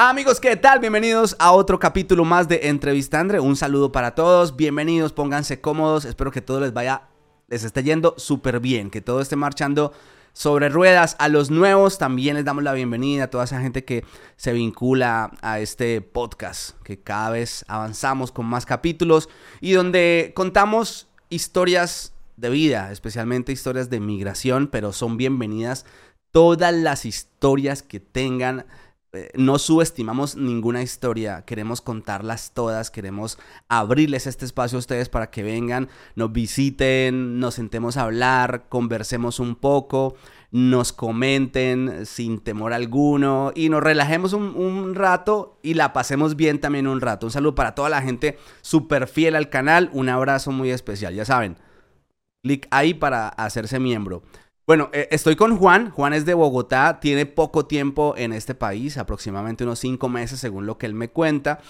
Amigos, ¿qué tal? Bienvenidos a otro capítulo más de Entrevista Andre. Un saludo para todos, bienvenidos, pónganse cómodos. Espero que todo les vaya, les esté yendo súper bien, que todo esté marchando sobre ruedas. A los nuevos también les damos la bienvenida a toda esa gente que se vincula a este podcast, que cada vez avanzamos con más capítulos y donde contamos historias de vida, especialmente historias de migración, pero son bienvenidas todas las historias que tengan eh, no subestimamos ninguna historia, queremos contarlas todas, queremos abrirles este espacio a ustedes para que vengan, nos visiten, nos sentemos a hablar, conversemos un poco, nos comenten sin temor alguno y nos relajemos un, rato y la pasemos bien también un rato. Un saludo para toda la gente súper fiel al canal, un abrazo muy especial, ya saben, clic ahí para hacerse miembro. Bueno, eh, estoy con Juan. Juan es de Bogotá, tiene poco tiempo en este país, aproximadamente unos cinco meses según lo que él me cuenta.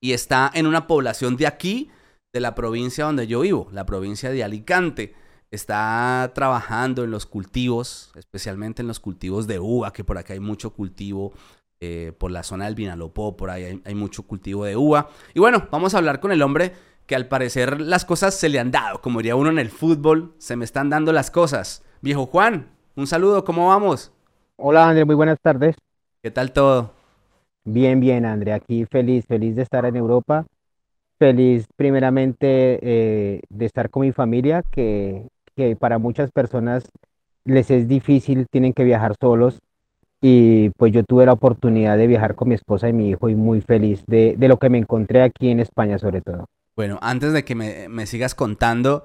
Y está en una población de aquí, de la provincia donde yo vivo, la provincia de Alicante. Está trabajando en los cultivos, especialmente en los cultivos de uva, que por acá hay mucho cultivo. Eh, por la zona del Vinalopó, por ahí hay, hay mucho cultivo de uva. Y bueno, vamos a hablar con el hombre que al parecer las cosas se le han dado, como diría uno en el fútbol, se me están dando las cosas. Viejo Juan, un saludo, ¿cómo vamos? Hola André, muy buenas tardes. ¿Qué tal todo? Bien, bien André, aquí feliz, feliz de estar en Europa, feliz primeramente eh, de estar con mi familia, que, para muchas personas les es difícil, tienen que viajar solos y pues yo tuve la oportunidad de viajar con mi esposa y mi hijo y muy feliz de, de lo que me encontré aquí en España sobre todo. Bueno, antes de que me, me sigas contando,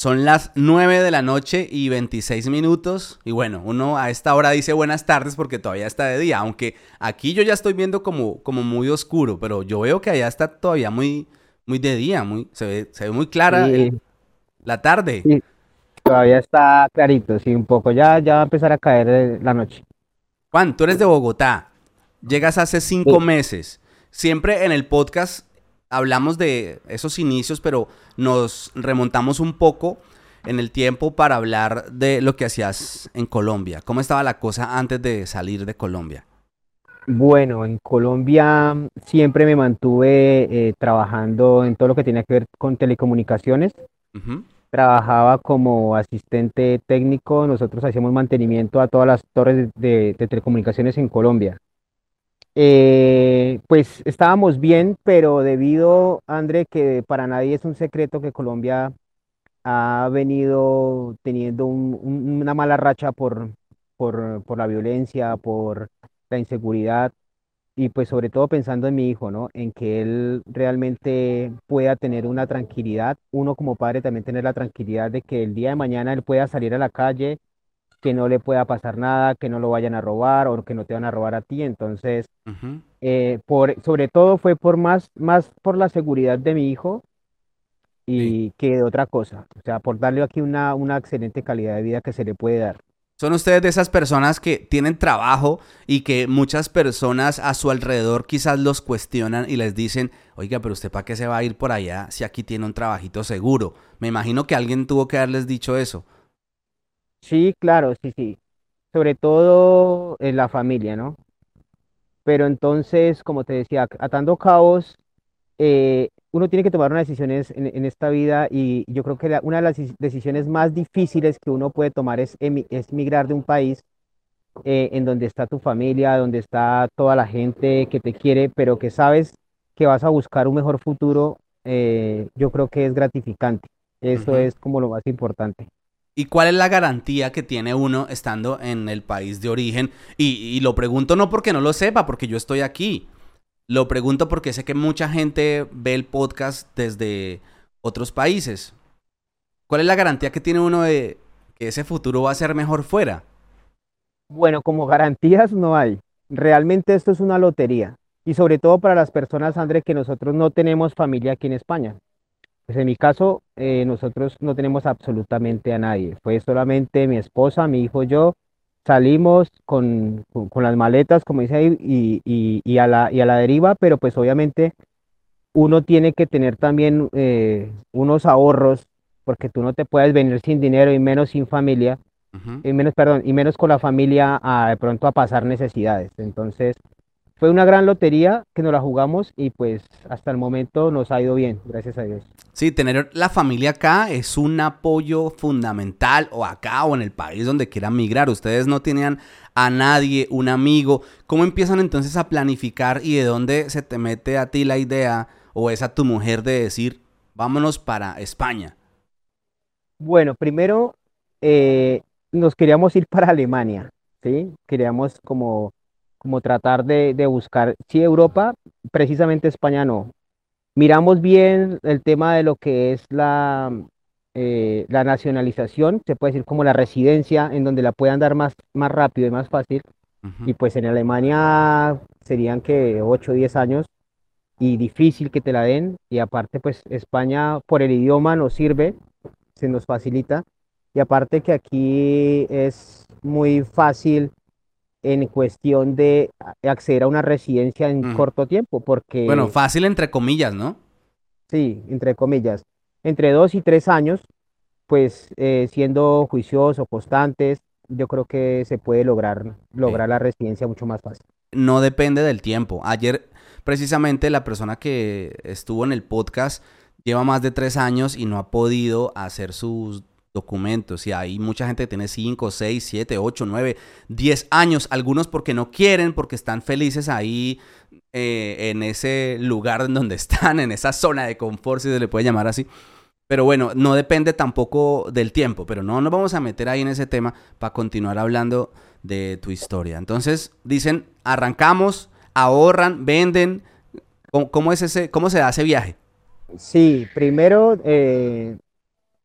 son las 9 de la noche y 26 minutos. Y bueno, uno a esta hora dice buenas tardes porque todavía está de día. Aunque aquí yo ya estoy viendo como, como muy oscuro, pero yo veo que allá está todavía muy, muy de día. Muy, se, ve, se ve muy clara la tarde. Sí, todavía está clarito, sí, un poco. Ya, ya va a empezar a caer eh, la noche. Juan, tú eres de Bogotá. Llegas hace cinco meses. Siempre en el podcast hablamos de esos inicios, pero nos remontamos un poco en el tiempo para hablar de lo que hacías en Colombia. ¿Cómo estaba la cosa antes de salir de Colombia? Bueno, en Colombia siempre me mantuve eh, trabajando en todo lo que tenía que ver con telecomunicaciones. Trabajaba como asistente técnico, nosotros hacíamos mantenimiento a todas las torres de telecomunicaciones en Colombia. Eh, pues estábamos bien, pero debido, André, que para nadie es un secreto que Colombia ha venido teniendo una mala racha por, por, por, la violencia, por la inseguridad y pues sobre todo pensando en mi hijo, ¿no? En que él realmente pueda tener una tranquilidad, uno como padre también tener la tranquilidad de que el día de mañana él pueda salir a la calle, que no le pueda pasar nada, que no lo vayan a robar o que no te van a robar a ti. Entonces, eh, por, sobre todo fue por más, más por la seguridad de mi hijo y que de otra cosa. O sea, por darle aquí una, una excelente calidad de vida que se le puede dar. Son ustedes de esas personas que tienen trabajo y que muchas personas a su alrededor quizás los cuestionan y les dicen, oiga, pero usted para qué se va a ir por allá si aquí tiene un trabajito seguro. Me imagino que alguien tuvo que haberles dicho eso. Sí, claro, sí, sí. Sobre todo en la familia, ¿no? Pero entonces, como te decía, atando caos, eh, uno tiene que tomar unas decisiones en, esta vida y yo creo que una de las decisiones más difíciles que uno puede tomar es, es migrar de un país eh, en donde está tu familia, donde está toda la gente que te quiere, pero que sabes que vas a buscar un mejor futuro, eh, yo creo que es gratificante. Eso es como lo más importante. ¿Y cuál es la garantía que tiene uno estando en el país de origen? Y, lo pregunto no porque no lo sepa, porque yo estoy aquí. Lo pregunto porque sé que mucha gente ve el podcast desde otros países. ¿Cuál es la garantía que tiene uno de que ese futuro va a ser mejor fuera? Bueno, como garantías no hay. Realmente esto es una lotería. Y sobre todo para las personas, André, que nosotros no tenemos familia aquí en España. Pues en mi caso, eh, nosotros no tenemos absolutamente a nadie. Fue solamente mi esposa, mi hijo, yo. Salimos con, con, las maletas, como dice ahí, y, y, a la, y a la deriva, pero pues obviamente uno tiene que tener también eh, unos ahorros, porque tú no te puedes venir sin dinero y menos sin familia, y menos, perdón, y menos con la familia a, de pronto a pasar necesidades. Entonces, fue una gran lotería que nos la jugamos y pues hasta el momento nos ha ido bien, gracias a Dios. Sí, tener la familia acá es un apoyo fundamental, o acá o en el país donde quieran migrar. Ustedes no tenían a nadie, un amigo. ¿Cómo empiezan entonces a planificar y de dónde se te mete a ti la idea o es a tu mujer de decir, vámonos para España? Bueno, primero eh, nos queríamos ir para Alemania, ¿sí? Queríamos como como tratar de, buscar, si Europa, precisamente España no. Miramos bien el tema de lo que es la, eh, la nacionalización, se puede decir como la residencia, en donde la puedan dar más, más rápido y más fácil. Y pues en Alemania serían que 8 o 10 años y difícil que te la den. Y aparte, pues España por el idioma nos sirve, se nos facilita. Y aparte que aquí es muy fácil en cuestión de acceder a una residencia en corto tiempo, porque... Bueno, fácil entre comillas, ¿no? Sí, entre comillas. Entre dos y tres años, pues eh, siendo juiciosos, constantes, yo creo que se puede lograr, lograr la residencia mucho más fácil. No depende del tiempo. Ayer, precisamente, la persona que estuvo en el podcast lleva más de tres años y no ha podido hacer sus documentos y hay mucha gente que tiene 5, 6, 7, 8, 9, 10 años, algunos porque no quieren, porque están felices ahí eh, en ese lugar en donde están, en esa zona de confort, si se le puede llamar así. Pero bueno, no depende tampoco del tiempo, pero no nos vamos a meter ahí en ese tema para continuar hablando de tu historia. Entonces, dicen, arrancamos, ahorran, venden. ¿Cómo, es ese, cómo se da ese viaje? Sí, primero eh,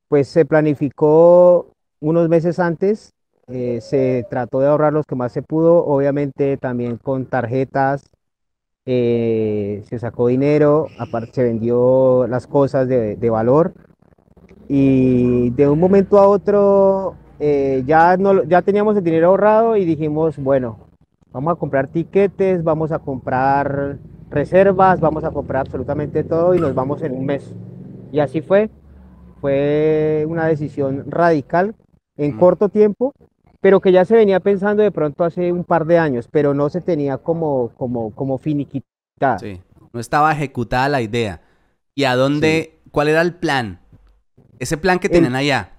pues se planificó unos meses antes, eh, se trató de ahorrar los que más se pudo, obviamente también con tarjetas, eh, se sacó dinero, aparte se vendió las cosas de, valor y de un momento a otro eh, ya, no, ya teníamos el dinero ahorrado y dijimos, bueno, vamos a comprar tiquetes, vamos a comprar reservas, vamos a comprar absolutamente todo y nos vamos en un mes. Y así fue fue una decisión radical en corto tiempo, pero que ya se venía pensando de pronto hace un par de años, pero no se tenía como, como, como finiquitada. Sí, no estaba ejecutada la idea. ¿Y a dónde, cuál era el plan? Ese plan que tienen allá.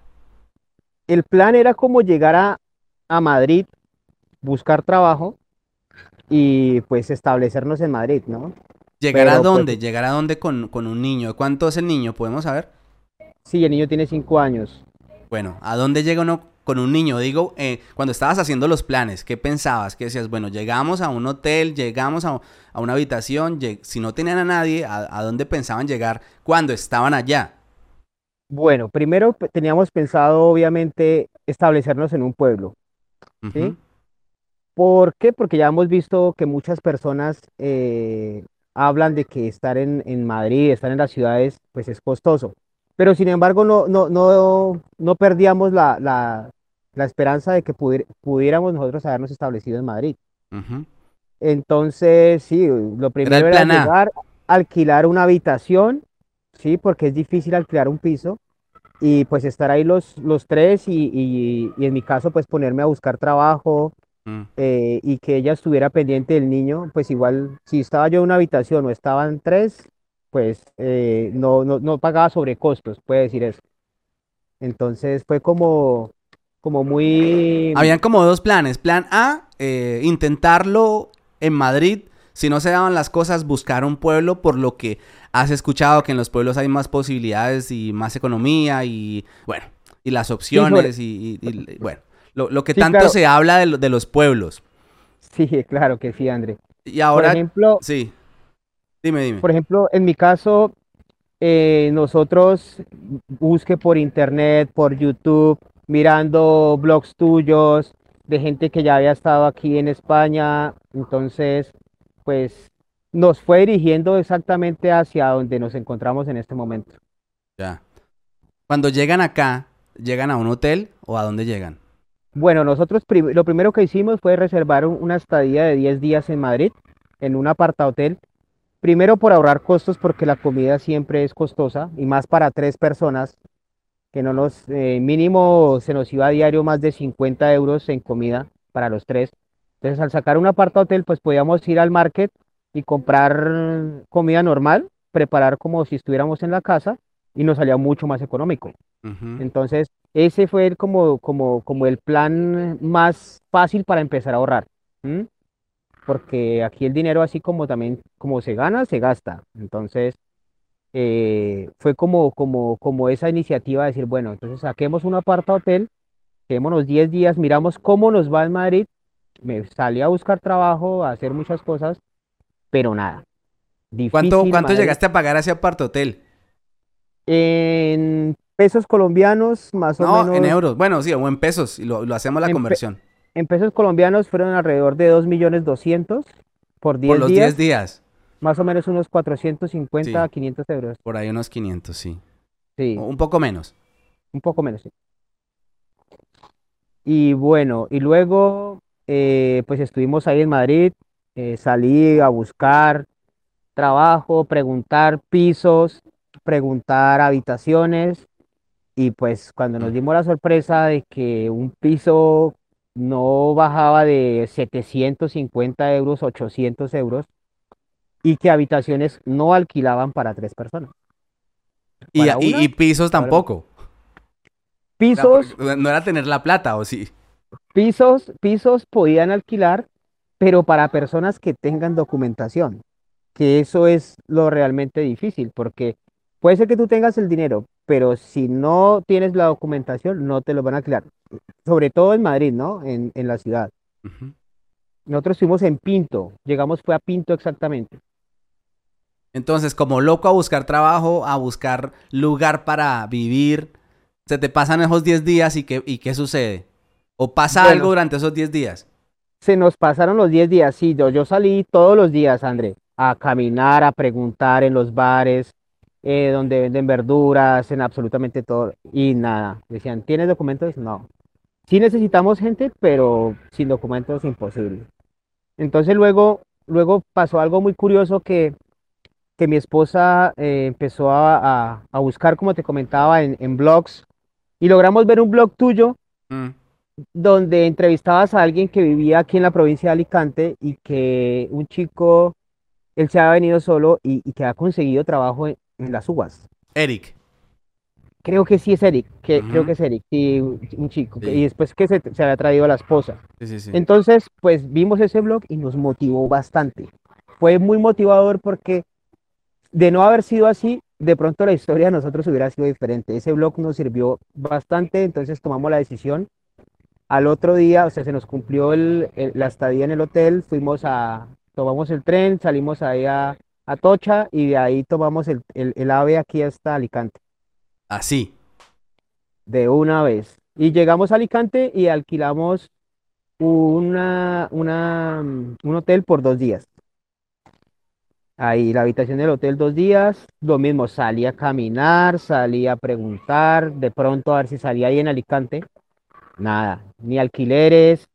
El plan era como llegar a, a Madrid, buscar trabajo y pues establecernos en Madrid, ¿no? ¿Llegar a pues, dónde? ¿Llegar a dónde con, con un niño? ¿Cuánto es el niño? ¿Podemos saber? Sí, el niño tiene cinco años. Bueno, ¿a dónde llega uno con un niño? Digo, eh, cuando estabas haciendo los planes, ¿qué pensabas? ¿Qué decías? Bueno, llegamos a un hotel, llegamos a, una habitación, si no tenían a nadie, ¿a, dónde pensaban llegar cuando estaban allá? Bueno, primero teníamos pensado, obviamente, establecernos en un pueblo. ¿sí? ¿Por qué? Porque ya hemos visto que muchas personas eh, hablan de que estar en, en Madrid, estar en las ciudades, pues es costoso pero sin embargo no, no, no, no perdíamos la, la, la esperanza de que pudiéramos nosotros habernos establecido en Madrid. Entonces, sí, lo primero era, llegar, alquilar una habitación, sí, porque es difícil alquilar un piso, y pues estar ahí los, los tres y, y, y en mi caso pues ponerme a buscar trabajo, mm. eh, y que ella estuviera pendiente del niño, pues igual si estaba yo en una habitación o estaban tres, pues eh, no, no, no, pagaba sobrecostos, puede decir eso. Entonces fue como, como muy... Habían como dos planes. Plan A, eh, intentarlo en Madrid. Si no se daban las cosas, buscar un pueblo, por lo que has escuchado que en los pueblos hay más posibilidades y más economía y, bueno, y las opciones y, bueno, lo, que tanto se habla de, de, los pueblos. Sí, claro que sí, André. Y ahora, por ejemplo, sí. Dime, dime. Por ejemplo, en mi caso, eh, nosotros busque por internet, por YouTube, mirando blogs tuyos de gente que ya había estado aquí en España. Entonces, pues nos fue dirigiendo exactamente hacia donde nos encontramos en este momento. Ya. Cuando llegan acá, ¿llegan a un hotel o a dónde llegan? Bueno, nosotros lo primero que hicimos fue reservar una estadía de 10 días en Madrid, en un aparta hotel Primero por ahorrar costos porque la comida siempre es costosa y más para tres personas, que no nos, eh, mínimo se nos iba a diario más de 50 euros en comida para los tres. Entonces, al sacar un aparta hotel, pues podíamos ir al market y comprar comida normal, preparar como si estuviéramos en la casa y nos salía mucho más económico. Entonces, ese fue el como, como, como el plan más fácil para empezar a ahorrar. Porque aquí el dinero, así como también, como se gana, se gasta. Entonces, eh, fue como, como, como esa iniciativa de decir, bueno, entonces saquemos un aparta hotel, quedémonos 10 días, miramos cómo nos va en Madrid. Me salí a buscar trabajo, a hacer muchas cosas, pero nada. ¿Cuánto, Difícil cuánto Madrid. llegaste a pagar ese apartotel? En pesos colombianos, más o No, menos. en euros. Bueno, sí, o en pesos. Y lo, lo hacemos la En conversión. En pesos colombianos fueron alrededor de 2.200.000 por 10 Por los días, 10 días. más o menos unos 450 Sí. a 500 euros. Por ahí unos 500, sí. Sí, O Un poco menos. un poco menos. sí. Y bueno, y luego eh, pues estuvimos ahí en Madrid, eh, salí a buscar trabajo, preguntar pisos, preguntar habitaciones y pues cuando nos dimos la sorpresa de que un piso no bajaba de 750 euros, 800 euros y que habitaciones no alquilaban para tres personas. Y, ¿Para y- una? y pisos tampoco. Pisos, porque no era tener la plata, ¿o sí? pisos, pisos podían alquilar, pero para personas que tengan documentación, que eso es lo realmente difícil, porque puede ser que tú tengas el dinero, pero si no tienes la documentación, no te lo van a alquilar. Sobre todo en Madrid, ¿no? En, en la ciudad. Nosotros estuvimos en Pinto, llegamos fue a Pinto exactamente. Entonces, como loco a buscar trabajo, a buscar lugar para vivir, se te pasan esos 10 días y qué, y qué sucede? ¿O pasa Bueno. algo durante esos 10 días? Se nos pasaron los 10 días, sí, yo, yo salí todos los días, André, a caminar, a preguntar en los bares, eh, donde venden verduras, en absolutamente todo, y nada. Decían, ¿tienes documentos? No. Sí necesitamos gente, pero sin documentos imposible. Entonces luego, luego pasó algo muy curioso que, que mi esposa eh, empezó a, a- a buscar, como te comentaba, en, en blogs, y logramos ver un blog tuyo Mm. donde entrevistabas a alguien que vivía aquí en la provincia de Alicante y que un chico, él se había venido solo y, y que ha conseguido trabajo en las uvas. Eric. Creo que sí es Eric, que, creo que es Eric, sí, un chico. Sí. Y después que se, se había traído a la esposa. Sí, sí, sí. Entonces, pues vimos ese blog y nos motivó bastante. Fue muy motivador porque de no haber sido así, de pronto la historia de nosotros hubiera sido diferente. Ese blog nos sirvió bastante, entonces tomamos la decisión. Al otro día, o sea, se nos cumplió el- el- la estadía en el hotel, fuimos a, tomamos el tren, salimos ahí a, a Tocha y de ahí tomamos el, el, el ave aquí hasta Alicante, Así. de una vez. Y llegamos a Alicante y alquilamos una, una, mm, un hotel por dos días. Ahí, la habitación del hotel dos días, lo mismo, salí a caminar, salí a preguntar, de pronto a ver si salía ahí en Alicante. Nada, ni alquileres,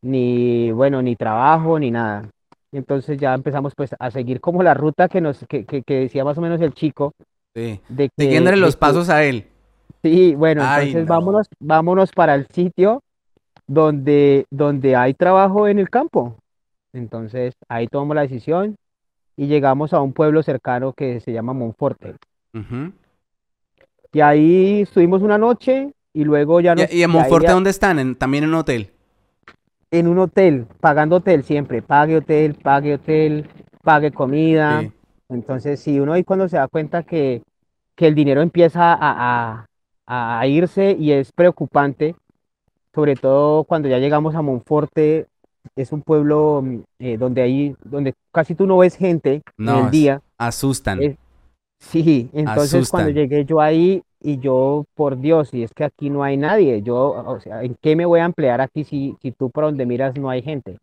ni, bueno, ni trabajo, ni nada. Entonces ya empezamos pues a seguir como la ruta que nos, que, que, que decía más o menos el chico, Sí. de que, de los pasos a él. Sí, bueno, Ay, entonces no. vámonos, vámonos para el sitio donde, donde hay trabajo en el campo. Entonces ahí tomamos la decisión y llegamos a un pueblo cercano que se llama Monforte. Y ahí estuvimos una noche y luego ya nos, ¿Y, y en Monforte ya- dónde están? En- también en un hotel. En un hotel, pagando hotel siempre, pague hotel, pague hotel, pague comida. Sí. Entonces, si uno ahí cuando se da cuenta que, que el dinero empieza a, a- a irse y es preocupante, sobre todo cuando ya llegamos a Monforte, es un pueblo eh, donde ahí, donde casi tú no ves gente en No, el es- día. Asustan. Es- Sí, entonces cuando Asustan. llegué yo ahí y yo, por Dios, y es que aquí no hay nadie, yo, o sea, ¿en qué me voy a emplear aquí si, si tú por donde miras no hay gente?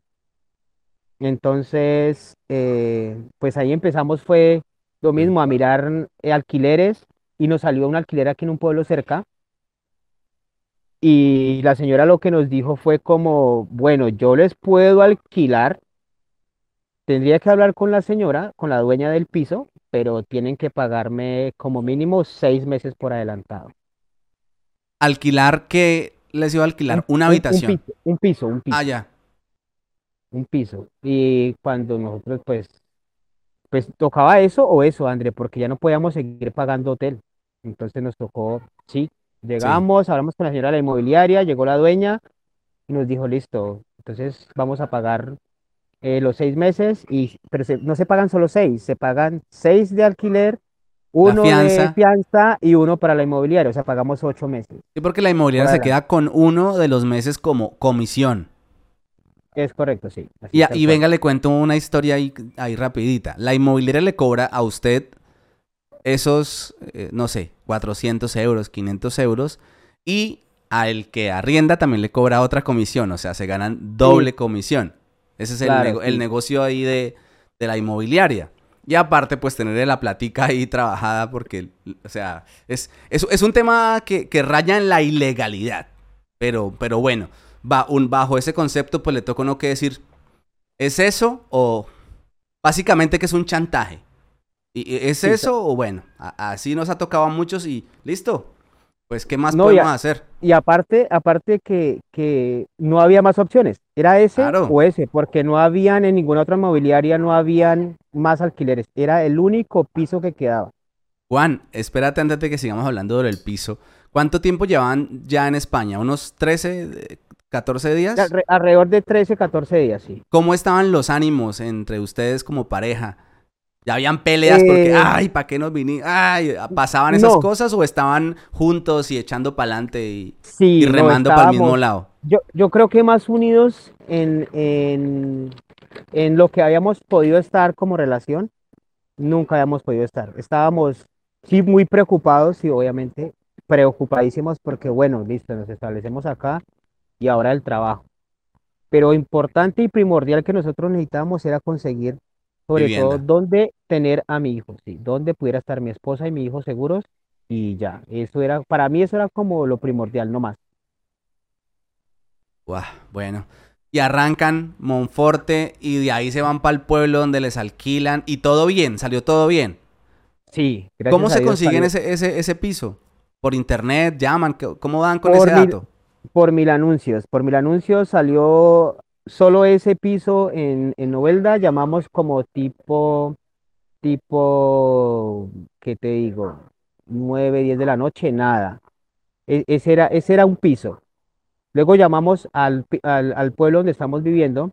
Entonces, eh, pues ahí empezamos fue lo mismo, a mirar eh, alquileres y nos salió un alquiler aquí en un pueblo cerca. Y la señora lo que nos dijo fue como, bueno, yo les puedo alquilar, tendría que hablar con la señora, con la dueña del piso, pero tienen que pagarme como mínimo seis meses por adelantado. Alquilar, ¿qué les iba a alquilar? Un- Una un- un habitación. piso, un piso, un piso. Ah, ya. un piso. Y cuando nosotros, pues, pues tocaba eso o eso, André, porque ya no podíamos seguir pagando hotel. Entonces nos tocó, sí, llegamos, hablamos con la señora de la inmobiliaria, llegó la dueña y nos dijo, listo, entonces vamos a pagar eh, los seis meses, y, pero se- no se pagan solo seis, se pagan seis de alquiler, uno de fianza. fianza y uno para la inmobiliaria, o sea, pagamos ocho meses. Sí, porque la inmobiliaria se queda con uno de los meses como comisión. Es correcto, sí. así Y, venga, le cuento una historia ahí, ahí rapidita. La inmobiliaria le cobra a usted esos, eh, no sé, 400 euros, 500 euros. Y al que arrienda también le cobra otra comisión. O sea, se ganan doble comisión. Ese es el, Claro, nego- el negocio ahí de, de la inmobiliaria. Y aparte, pues tener la platica ahí trabajada porque, o sea, es, es, es un tema que, que raya en la ilegalidad. Pero, pero bueno, va, un, bajo ese concepto, pues le toca uno que decir, ¿es eso o básicamente que es un chantaje? ¿Y, y ¿Es Sí, eso o bueno? a- así nos ha tocado a muchos y listo. Pues, ¿qué más No, podemos a- hacer? Y aparte, aparte que, que no había más opciones, era ese Claro. o ese, porque no habían en ninguna otra inmobiliaria, no habían más alquileres, era el único piso que quedaba. Juan, espérate antes de que sigamos hablando del piso. ¿Cuánto tiempo llevan ya en España? ¿Unos 13, eh, 14 días? Alre- Alrededor de 13, 14 días, sí. ¿Cómo estaban los ánimos entre ustedes como pareja? ¿Ya habían peleas porque, Eh, ay, ¿para qué nos vinimos? Ay, ¿pasaban esas no. cosas o estaban juntos y echando para adelante y, Sí, y no, remando para el mismo lado? Yo, yo creo que más unidos en, en, en lo que habíamos podido estar como relación, nunca habíamos podido estar. Estábamos, sí, muy preocupados y obviamente preocupadísimos porque, bueno, listo, nos establecemos acá y ahora el trabajo. Pero importante y primordial que nosotros necesitábamos era conseguir, sobre todo, dónde tener a mi hijo, sí, dónde pudiera estar mi esposa y mi hijo seguros y ya. Eso era, para mí eso era como lo primordial, no más. Bueno. Y arrancan Monforte y de ahí se van para el pueblo donde les alquilan y todo bien, salió todo bien. Sí, ¿Cómo gracias a se Dios consiguen ese, ese, ese piso? ¿Por internet? ¿Llaman? ¿Qué- ¿Cómo dan con Por ese mil- dato? Por mil anuncios, por mil anuncios salió solo ese piso en, en Novelda, llamamos como tipo, tipo, ¿qué te digo? 9, 10 de la noche, nada. E- ese era, ese era un piso. Luego llamamos al, al, al pueblo donde estamos viviendo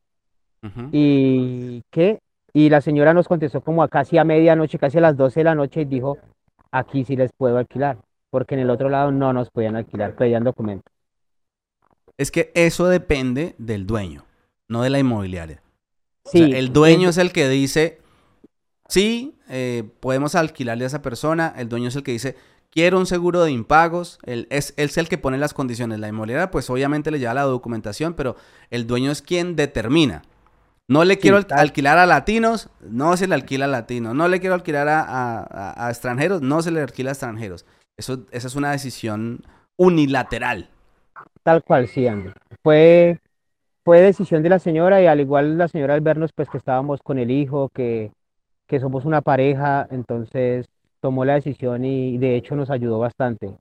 y ¿qué? Y la señora nos contestó como a casi a medianoche, casi a las 12 de la noche y dijo, aquí sí les puedo alquilar, porque en el otro lado no nos podían alquilar, pedían documentos. Es que eso depende del dueño, no de la inmobiliaria. O sea, el dueño es- el que dice, sí, eh, podemos alquilarle a esa persona. El dueño es el que dice, quiero un seguro de impagos. Él es, él es el que pone las condiciones. La inmobiliaria, pues obviamente le lleva la documentación, pero el dueño es quien determina. No le Sí, quiero alquilar a latinos, no se le alquila a latinos. No le quiero alquilar a- a extranjeros, no se le alquila a extranjeros. Eso, esa es una decisión unilateral. Tal cual, sí, Andy. Fue, fue decisión de la señora y al igual la señora al vernos pues que estábamos con el hijo, que, que somos una pareja, entonces tomó la decisión y de hecho nos ayudó bastante.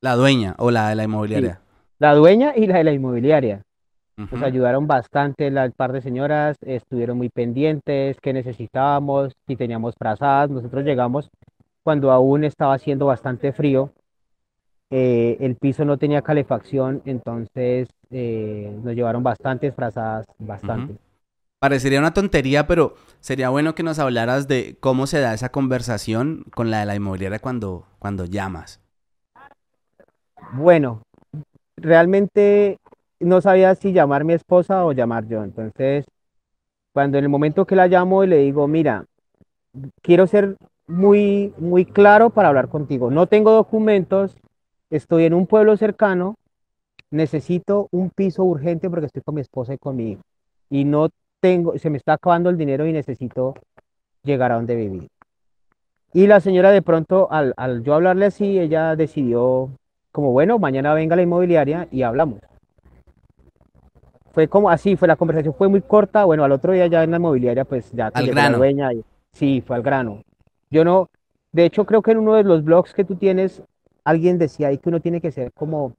La dueña o la de la inmobiliaria. La dueña y la de la inmobiliaria nos ayudaron bastante, la par de señoras estuvieron muy pendientes, qué necesitábamos, si teníamos frazadas, nosotros llegamos cuando aún estaba haciendo bastante frío, eh, el piso no tenía calefacción, entonces eh, nos llevaron bastantes frazadas, bastante. Parecería una tontería, pero sería bueno que nos hablaras de cómo se da esa conversación con la de la inmobiliaria cuando, cuando llamas. Bueno, realmente no sabía si llamar mi esposa o llamar yo. Entonces, cuando en el momento que la llamo y le digo, mira, quiero ser muy, muy claro para hablar contigo. No tengo documentos, estoy en un pueblo cercano, necesito un piso urgente porque estoy con mi esposa y con mi hijo. Y no tengo, se me está acabando el dinero y necesito llegar a donde vivir. Y la señora de pronto, al, al yo hablarle así, ella decidió como, bueno, mañana venga la inmobiliaria y hablamos. Fue como así, fue la conversación fue muy corta. Bueno, al otro día ya en la inmobiliaria, pues ya Al la grano. dueña. y- sí, fue al grano. Yo no, de hecho, creo que en uno de los blogs que tú tienes, alguien decía ahí que uno tiene que ser como,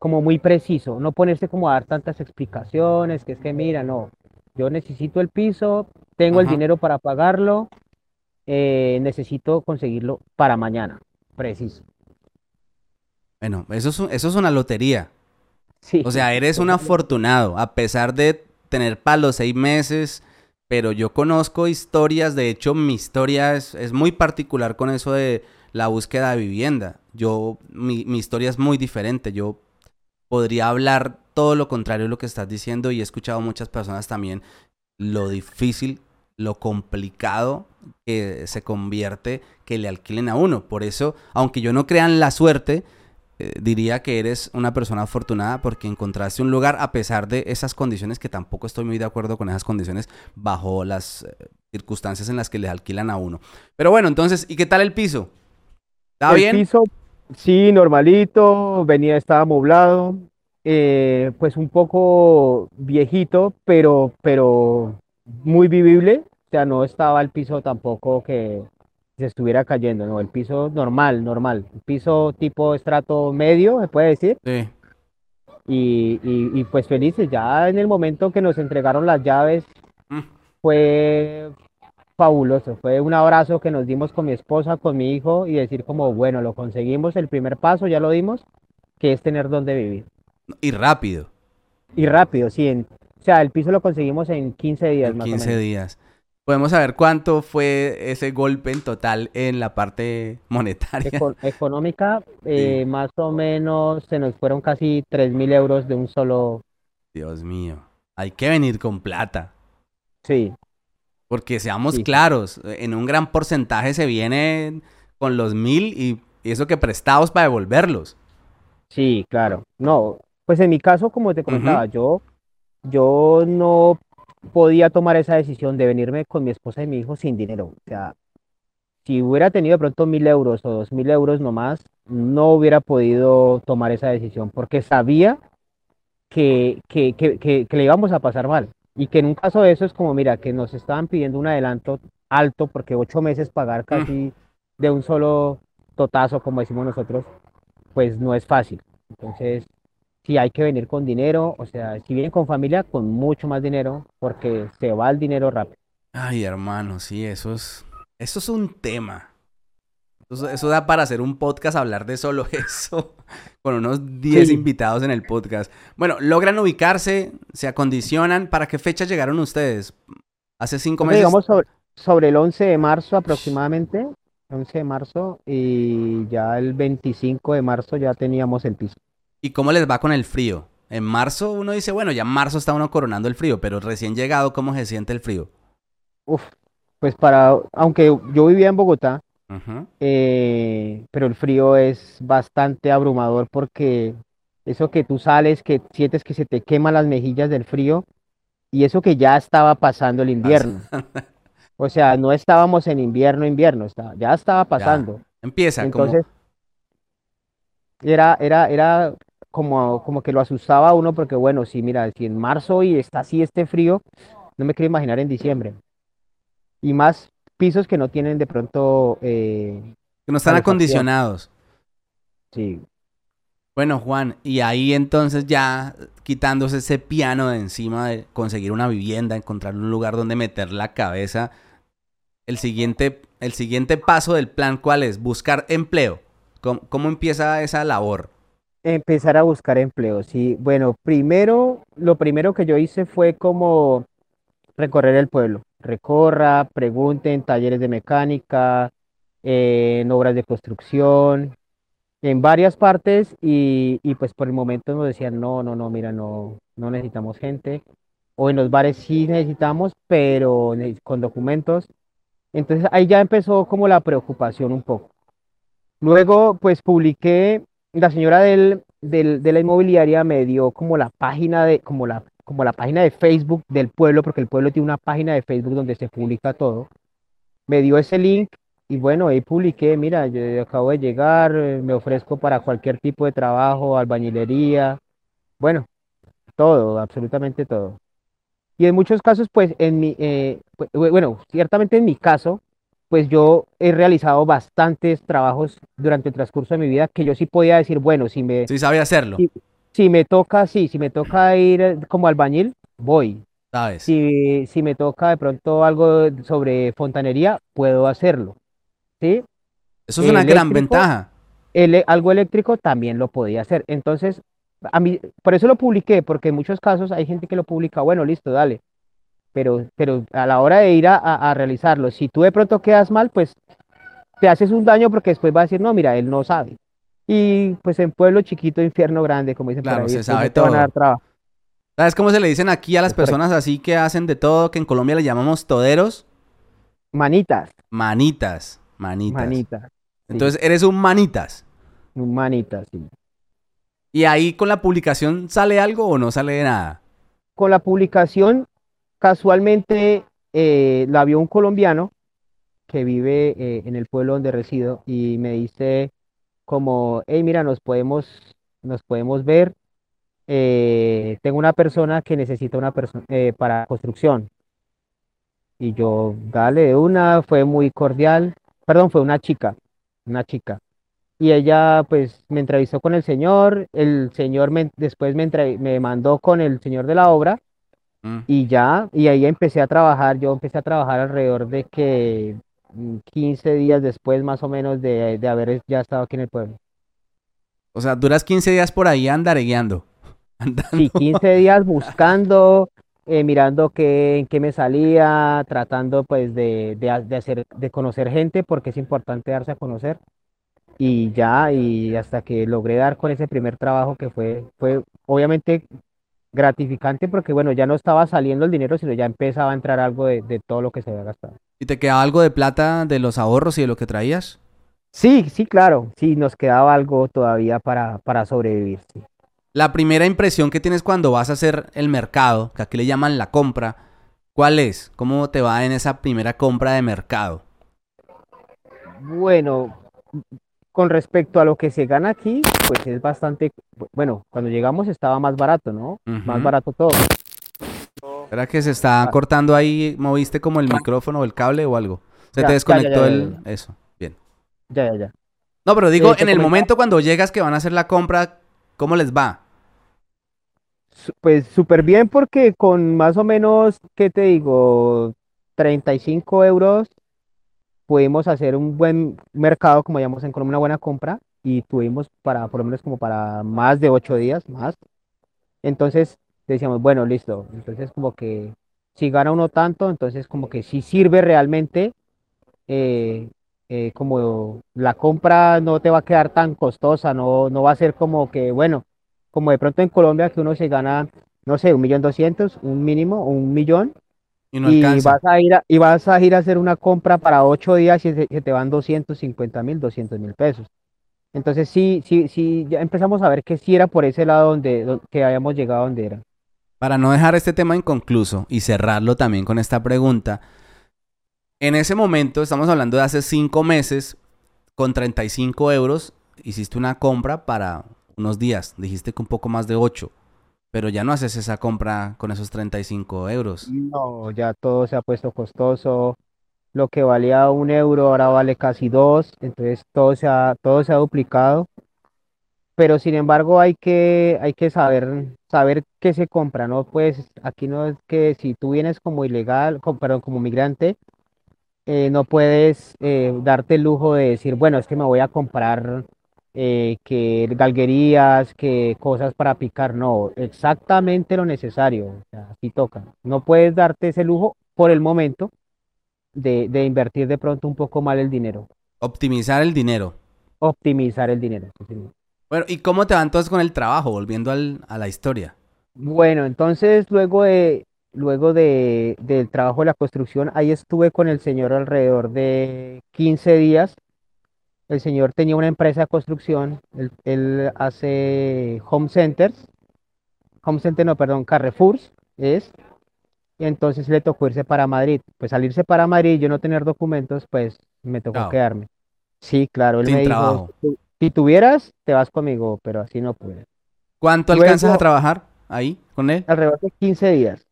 como muy preciso, no ponerse como a dar tantas explicaciones, que es que mira, no. yo necesito el piso, tengo el dinero para pagarlo, eh, necesito conseguirlo para mañana, preciso. Bueno, eso es, un- eso es una lotería. Sí, O sea, eres un afortunado, a pesar de tener palos seis meses, pero yo conozco historias, de hecho mi historia es, es muy particular con eso de la búsqueda de vivienda. Yo, mi, mi historia es muy diferente, yo podría hablar todo lo contrario de lo que estás diciendo y he escuchado muchas personas también lo difícil, lo complicado que se convierte que le alquilen a uno. Por eso, aunque yo no crea en la suerte, eh, diría que eres una persona afortunada porque encontraste un lugar a pesar de esas condiciones que tampoco estoy muy de acuerdo con esas condiciones bajo las eh, circunstancias en las que le alquilan a uno. Pero bueno, entonces, ¿y qué tal el piso? ¿Está el bien? piso, sí, normalito, venía, estaba amoblado, eh, pues un poco viejito, pero, pero muy vivible. O sea, no estaba el piso tampoco que se estuviera cayendo, no, el piso normal, normal. El piso tipo estrato medio, se puede decir. Sí. Y, y, y pues felices, ya en el momento que nos entregaron las llaves Mm. fue fabuloso, fue un abrazo que nos dimos con mi esposa, con mi hijo y decir como, bueno, lo conseguimos, el primer paso ya lo dimos, que es tener donde vivir. Y rápido, Y rápido, sí, en- o sea, el piso lo conseguimos en 15 días en más o 15 menos. días. Podemos saber cuánto fue ese golpe en total en la parte monetaria. Eco- económica, eh, más o menos se nos fueron casi 3 mil euros de un solo, Dios mío, hay que venir con plata. sí, Porque seamos Sí. claros, en un gran porcentaje se vienen con los mil y, y eso que prestados para devolverlos. Sí, claro. No, pues en mi caso, como te comentaba, yo, yo no podía tomar esa decisión de venirme con mi esposa y mi hijo sin dinero. O sea, si hubiera tenido de pronto mil euros o dos mil euros nomás, no hubiera podido tomar esa decisión porque sabía que, que, que, que, que le íbamos a pasar mal. Y que en un caso de eso es como, mira, que nos estaban pidiendo un adelanto alto porque ocho meses pagar casi de un solo totazo, como decimos nosotros, pues no es fácil. Entonces, si hay que venir con dinero, o sea, si vienen con familia, con mucho más dinero, porque se va el dinero rápido. Ay, hermano, sí, eso es, eso es un tema. Eso, eso da para hacer un podcast, hablar de solo eso, con unos 10 Sí. invitados en el podcast. Bueno, logran ubicarse, se acondicionan. ¿Para qué fecha llegaron ustedes? Hace cinco meses. Llegamos sobre, sobre el 11 de marzo aproximadamente, 11 de marzo, y ya el 25 de marzo ya teníamos el piso. ¿Y cómo les va con el frío? En marzo uno dice, bueno, ya en marzo está uno coronando el frío, pero recién llegado, ¿cómo se siente el frío? Uf, pues para, aunque yo vivía en Bogotá, Eh, pero el frío es bastante abrumador porque eso que tú sales, que sientes que se te queman las mejillas del frío y eso que ya estaba pasando el invierno. O sea, no estábamos en invierno, invierno, estaba, ya estaba pasando. Empieza Entonces, era, era, era como, como que lo asustaba a uno porque, bueno, si mira, si en marzo y está así este frío, no me quiero imaginar en diciembre. Y más pisos que no tienen de pronto, eh, que no están acondicionados. sí, Bueno, Juan, y ahí entonces ya quitándose ese piano de encima de conseguir una vivienda, encontrar un lugar donde meter la cabeza, el siguiente, el siguiente paso del plan, ¿cuál es? Buscar empleo. ¿Cómo, cómo empieza esa labor? empezar a buscar empleo. Sí, bueno, primero, lo primero que yo hice fue como recorrer el pueblo. Recorra, pregunten, talleres de mecánica, eh, en obras de construcción, en varias partes y, y pues por el momento nos decían, no, no, no, mira, no, no necesitamos gente. O en los bares sí necesitamos, pero con documentos. Entonces ahí ya empezó como la preocupación un poco. Luego, pues publiqué, la señora del, del- de la inmobiliaria me dio como la página de, como la, como la página de Facebook del pueblo, porque el pueblo tiene una página de Facebook donde se publica todo. Me dio ese link y bueno, ahí publiqué, mira, yo acabo de llegar, eh, me ofrezco para cualquier tipo de trabajo, albañilería, bueno, todo, absolutamente todo. Y en muchos casos, pues, en mi, eh, pues, bueno, ciertamente en mi caso, pues yo he realizado bastantes trabajos durante el transcurso de mi vida que yo sí podía decir, bueno, si me, Sí sabe hacerlo. Sí. Si me toca, sí, si me toca ir eh, como albañil, voy. ¿Sabes? Si, si me toca de pronto algo sobre fontanería, puedo hacerlo. ¿Sí? Eso es una gran ventaja. ele- algo eléctrico también lo podía hacer. Entonces, a mí, por eso lo publiqué, porque en muchos casos hay gente que lo publica, bueno, listo, dale. Pero, pero a la hora de ir a, a- a realizarlo, si tú de pronto quedas mal, pues te haces un daño porque después va a decir, no, mira, él no sabe. Y pues en pueblo chiquito, infierno grande, como dicen por Claro, ahí, se no sabe te van a todo. dar trabajo. ¿Sabes cómo se le dicen aquí a las personas así que hacen de todo, que en Colombia le llamamos toderos? Manitas, Manitas. Manitas. manitas, sí, Entonces eres un manitas. manitas, sí. Y ahí con la publicación sale algo o no sale de nada. con la publicación, casualmente eh, la vio un colombiano que vive eh, en el pueblo donde resido y me dice como, hey, mira, nos podemos, nos podemos ver. eh, tengo una persona que necesita una persona para construcción. Y yo, dale, una, fue muy cordial. Perdón, fue una chica, una chica. Y ella pues me entrevistó con el señor, el señor me- después me, me mandó con el señor de la obra Mm. y ya, y ahí empecé a trabajar, yo empecé a trabajar alrededor de que 15 días después más o menos de, de haber ya estado aquí en el pueblo. O sea, duras 15 días por ahí andaregueando. Andando. Sí, 15 días buscando, eh, mirando qué, en qué me salía, tratando pues de, de, ha- de hacer, de conocer gente, porque es importante darse a conocer. Y ya, y hasta que logré dar con ese primer trabajo que fue, fue obviamente gratificante porque bueno, ya no estaba saliendo el dinero, sino ya empezaba a entrar algo de, de todo lo que se había gastado. ¿Y te quedaba algo de plata de los ahorros y de lo que traías? Sí, sí, claro, sí, nos quedaba algo todavía para, para sobrevivir. sí. La primera impresión que tienes cuando vas a hacer el mercado, que aquí le llaman la compra, ¿cuál es? ¿Cómo te va en esa primera compra de mercado? Bueno, con respecto a lo que se gana aquí, pues es bastante, bueno, cuando llegamos estaba más barato, ¿no? Más barato todo. ¿Será que se está Ah. cortando ahí? ¿Moviste como el micrófono o el cable o algo? Se Ya, te ya, desconectó ya, el... Eso, bien. Ya, ya, ya. No, pero digo, en el momento cuando llegas que van a hacer la compra, ¿cómo les va? Pues súper bien porque con más o menos, ¿qué te digo? 35 euros pudimos hacer un buen mercado, como llamamos en Colombia, una buena compra y tuvimos para, por lo menos como para más de 8 días, más. Entonces decíamos, bueno, listo. Entonces como que si gana uno tanto, entonces como que sí sirve realmente, eh, eh, como la compra no te va a quedar tan costosa, no, no va a ser como que, bueno, como de pronto en Colombia que uno se gana, no sé, un millón doscientos, un mínimo, un millón, Y no y alcanza. vas a ir a, y vas a ir a hacer una compra para ocho días y se, se te van 250 mil, 200 mil pesos. Entonces sí, sí, sí, ya empezamos a ver que sí era por ese lado donde, do- que habíamos llegado donde era. Para no dejar este tema inconcluso y cerrarlo también con esta pregunta, en ese momento, estamos hablando de hace cinco meses, con 35 euros, hiciste una compra para unos días, dijiste que un poco más de 8, pero ya no haces esa compra con esos 35 euros. No, ya todo se ha puesto costoso. Lo que valía un euro ahora vale casi dos, entonces todo se ha, todo se ha duplicado. Pero sin embargo hay que, hay que saber, saber qué se compra, ¿no? Pues aquí no es que si tú vienes como ilegal, com- perdón, como migrante, eh, no puedes eh, darte el lujo de decir, bueno, es que me voy a comprar eh, que galguerías, que cosas para picar. No, exactamente lo necesario. O sea, así toca. No puedes darte ese lujo por el momento de, de invertir de pronto un poco mal el dinero. Optimizar el dinero. Optimizar el dinero. Bueno, ¿y cómo te va entonces con el trabajo? Volviendo al- a la historia. Bueno, entonces luego de, luego de, del trabajo de la construcción, ahí estuve con el señor alrededor de 15 días. El señor tenía una empresa de construcción, él, él hace home centers, home center no, perdón, Carrefours es, y entonces le tocó irse para Madrid. Pues al irse para Madrid y yo no tener documentos, pues me tocó quedarme. Sí, claro, él Sin me dijo, trabajo. "Si- si tuvieras, te vas conmigo, pero así no pude. ¿Cuánto alcanzas a trabajar ahí con él? Alrededor de 15 días.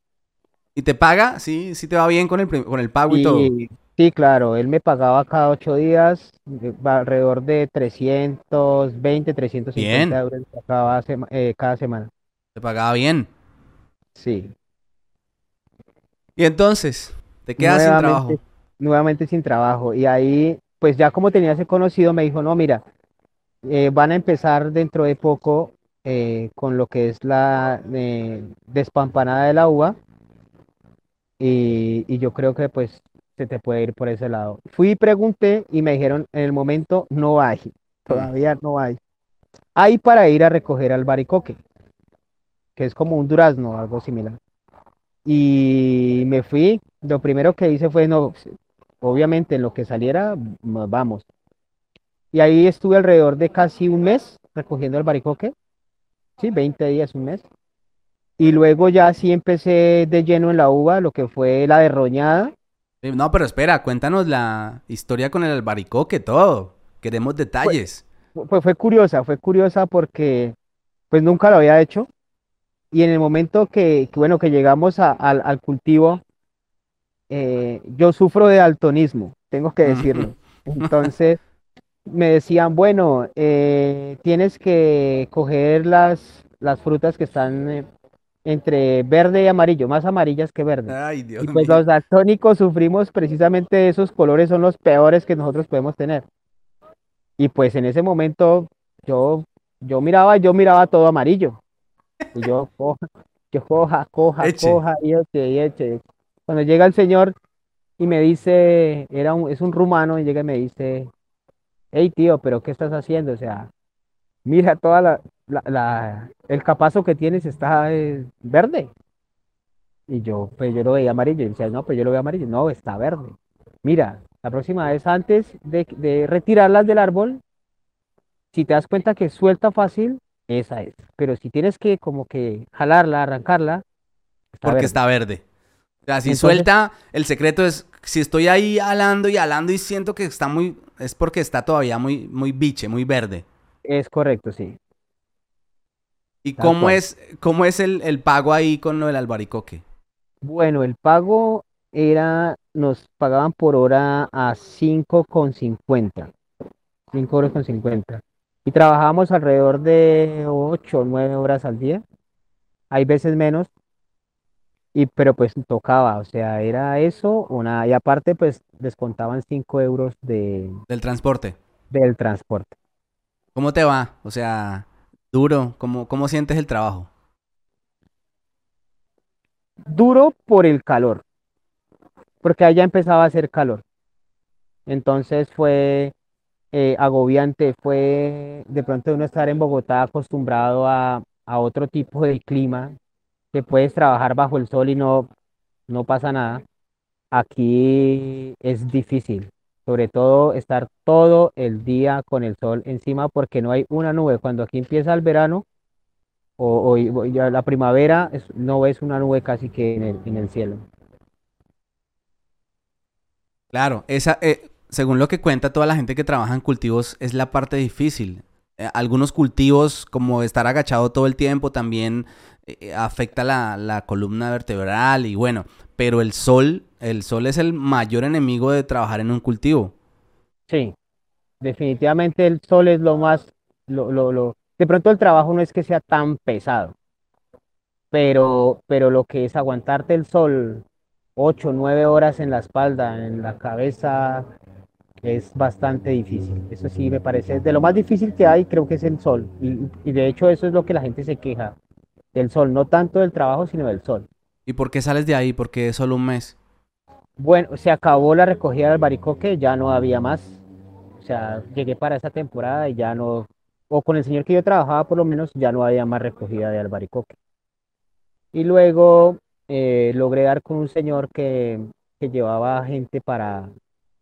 ¿Y te paga? Sí, sí te va bien con el, con el pago y todo. Sí, claro, él me pagaba cada ocho días eh, alrededor de 320, 350 Bien. euros cada, sema- eh, cada semana. Te pagaba bien. Sí. Y entonces, te quedas sin trabajo. Nuevamente sin trabajo. Y ahí, pues ya como tenía ese conocido, me dijo, no, mira, eh, van a empezar dentro de poco eh, con lo que es la eh, despampanada de la uva. Y, y, yo creo que pues se te puede ir por ese lado. Fui y pregunté y me dijeron, en el momento no hay, todavía no hay. Hay para ir a recoger al baricoque, que es como un durazno, algo similar. Y me fui, lo primero que hice fue, no, obviamente en lo que saliera, vamos. Y ahí estuve alrededor de casi un mes recogiendo el baricoque, sí, 20 días, un mes. Y luego ya sí empecé de lleno en la uva, lo que fue la derroñada. No, pero espera, cuéntanos la historia con el albaricoque, todo. Queremos detalles. Fue, fue, curiosa, fue curiosa porque pues nunca lo había hecho. Y en el momento que, bueno, que llegamos al cultivo, eh, yo sufro de altonismo, tengo que decirlo. Entonces me decían, bueno, eh, tienes que coger las, las frutas que están eh, entre verde y amarillo, más amarillas que verde. Ay, Dios y pues los daltónicos sufrimos precisamente esos colores, son los peores que nosotros podemos tener. Y pues en ese momento yo, yo miraba, yo miraba todo amarillo. Y yo, coja, yo coja, coja, coja, y eche, y eche. Cuando llega el señor y me dice, era un, es un rumano, y llega y me dice, hey tío, pero ¿qué estás haciendo? O sea, mira toda la, la, el capazo que tienes está eh, verde. Y yo, pues yo lo veía amarillo. Y decía, no, pues yo lo veo amarillo. No, está verde. Mira, la próxima vez antes de, de retirarlas del árbol, si te das cuenta que suelta fácil, esa es. Pero si tienes que como que jalarla, arrancarla, porque está verde. O sea, si suelta, el secreto es si estoy ahí alando y alando y siento que está muy, es porque está todavía muy, muy biche, muy verde. Es correcto, sí. ¿Y cómo es, cómo es el, el, pago ahí con lo del albaricoque? Bueno, el pago era, nos pagaban por hora a 5,50. 5 horas con 50. Y trabajábamos alrededor de 8 o 9 horas al día. Hay veces menos. Y, pero pues tocaba, o sea, era eso, una, y aparte pues descontaban 5 euros de... Del transporte. Del transporte. ¿Cómo te va? O sea, duro, ¿cómo, cómo sientes el trabajo? Duro por el calor, porque allá empezaba a hacer calor. Entonces fue eh, agobiante, fue de pronto uno estar en Bogotá acostumbrado a, a otro tipo de clima, que puedes trabajar bajo el sol y no, no pasa nada. Aquí es difícil, sobre todo estar todo el día con el sol encima porque no hay una nube. Cuando aquí empieza el verano o, ya la primavera, no ves una nube casi que en el, en el cielo. Claro, esa, eh, según lo que cuenta toda la gente que trabaja en cultivos, es la parte difícil. Eh, algunos cultivos, como estar agachado todo el tiempo, también eh, afecta la, la, columna vertebral y bueno, pero el sol, el sol es el mayor enemigo de trabajar en un cultivo. Sí, definitivamente el sol es lo más, lo, lo, lo, de pronto el trabajo no es que sea tan pesado, pero, pero lo que es aguantarte el sol ocho, nueve horas en la espalda, en la cabeza, es bastante difícil. Eso sí me parece, de lo más difícil que hay creo que es el sol. Y, y de hecho eso es lo que la gente se queja del sol, no tanto del trabajo, sino del sol. ¿Y por qué sales de ahí? Porque es solo un mes. Bueno, se acabó la recogida del baricoque, ya no había más. O sea, llegué para esa temporada y ya no, o con el señor que yo trabajaba por lo menos, ya no había más recogida de albaricoque. Y luego eh, logré dar con un señor que, que llevaba gente para,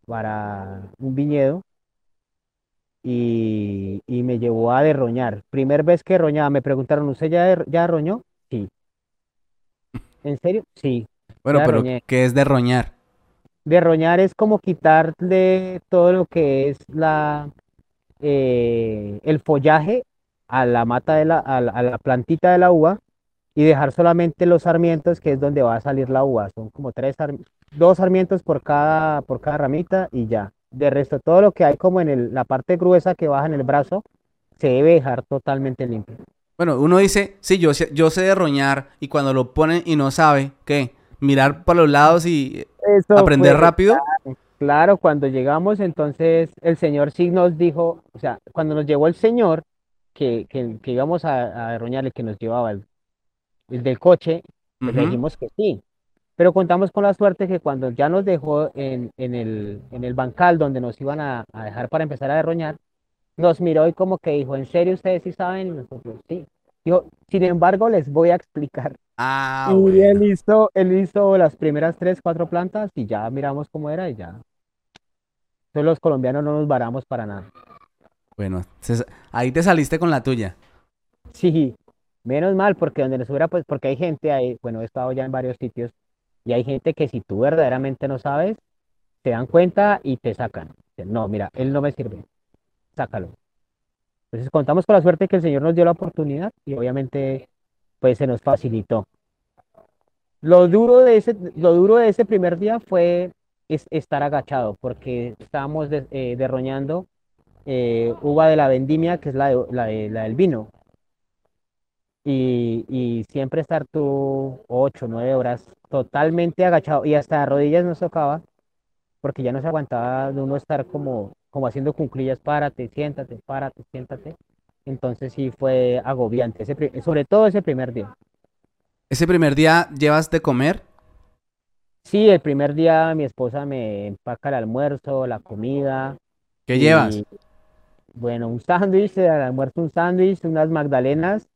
para un viñedo y, me llevó a derroñar. Primer vez que roñaba, me preguntaron, ¿usted ya, ya roñó? Sí. ¿En serio? Sí. Bueno, pero ¿qué es derroñar? Derroñar es como quitarle todo lo que es la eh, el follaje a la mata de la, a la, plantita de la uva y dejar solamente los sarmientos, que es donde va a salir la uva. Son como tres dos sarmientos por cada, por cada ramita y ya. De resto, todo lo que hay como en el, la parte gruesa que baja en el brazo, se debe dejar totalmente limpio. Bueno, uno dice, sí, yo, yo sé derroñar y cuando lo ponen y no sabe, ¿qué? mirar por los lados y aprender rápido. Claro, cuando llegamos, entonces el señor sí nos dijo, o sea, cuando nos llevó el señor que, que, íbamos a, a el que nos llevaba el, del coche, pues dijimos que sí. Pero contamos con la suerte que cuando ya nos dejó en, en, el, en el bancal donde nos iban a, a dejar para empezar a derroñar, nos miró y como que dijo, ¿en serio ustedes sí saben? Y nosotros sí. Dijo, sin embargo, les voy a explicar. Ah, y él hizo, él hizo las primeras tres, cuatro plantas y ya miramos cómo era y ya los colombianos no nos varamos para nada. Bueno, ahí te saliste con la tuya. Sí, menos mal, porque donde nos hubiera, pues, porque hay gente ahí, bueno, he estado ya en varios sitios, y hay gente que si tú verdaderamente no sabes, te dan cuenta y te sacan. No, mira, él no me sirve, sácalo. Entonces contamos con la suerte que el Señor nos dio la oportunidad y obviamente pues se nos facilitó. Lo duro de ese, lo duro de ese primer día fue es estar agachado, porque estábamos eh, derroñando eh, uva de la vendimia, que es la, la, del vino. Y, siempre estar tú ocho, nueve horas totalmente agachado y hasta rodillas nos tocaba, porque ya no se aguantaba de uno estar como, como haciendo cunclillas, párate, siéntate, párate, siéntate. Entonces sí fue agobiante, sobre todo ese primer día. ¿Ese primer día llevas de comer? Sí, el primer día mi esposa me empaca el almuerzo, la comida. ¿Qué llevas? Bueno, un sándwich, el almuerzo un sándwich, unas magdalenas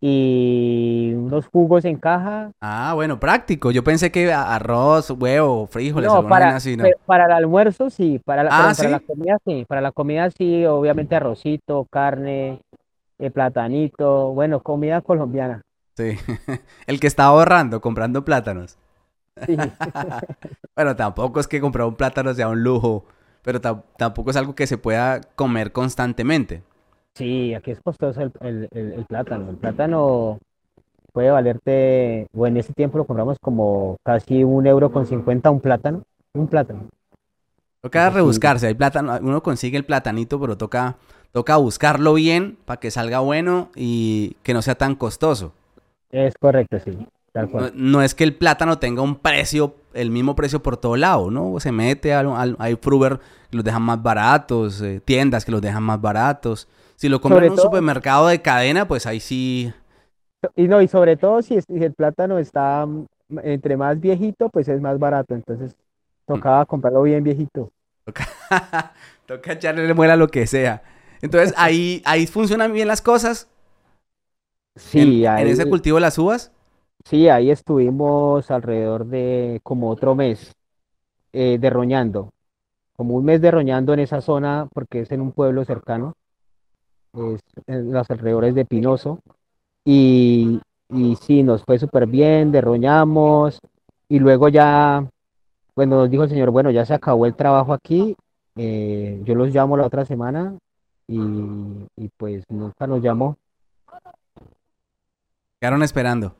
y unos jugos en caja. Ah, bueno, práctico. Yo pensé que arroz, huevo, frijoles, no, para, así, ¿no? Para el almuerzo sí, para la, ah, para la comida sí, para la comida sí, obviamente arrocito, carne, eh, platanito, bueno, comida colombiana. Sí, el que está ahorrando, comprando plátanos. bueno, tampoco es que comprar un plátano sea un lujo, pero tampoco es algo que se pueda comer constantemente. Sí, aquí es costoso el, plátano. El plátano puede valerte, o en ese tiempo lo compramos como casi un euro con cincuenta un plátano. Un plátano. Toca rebuscarse, hay plátano, uno consigue el platanito, pero toca, toca buscarlo bien para que salga bueno y que no sea tan costoso. Es correcto, sí. No, es que el plátano tenga un precio, el mismo precio por todo lado, ¿no? Se mete, al, hay Fruber que los dejan más baratos, eh, tiendas que los dejan más baratos. Si lo compran en un supermercado de cadena, pues ahí sí. Y no, y sobre todo si, el plátano está mm, entre más viejito, pues es más barato. Entonces tocaba comprarlo bien viejito. Toca, echarle muela lo que sea. Entonces ahí, ahí funcionan bien las cosas. Sí, en ese cultivo de las uvas. Sí, ahí estuvimos alrededor de como otro mes eh, derroñando, como un mes derroñando en esa zona porque es en un pueblo cercano, es en los alrededores de Pinoso. Y, y sí, nos fue súper bien, derroñamos y luego ya, bueno, nos dijo el señor, bueno, ya se acabó el trabajo aquí, eh, yo los llamo la otra semana y, y pues nunca nos llamó. Quedaron esperando.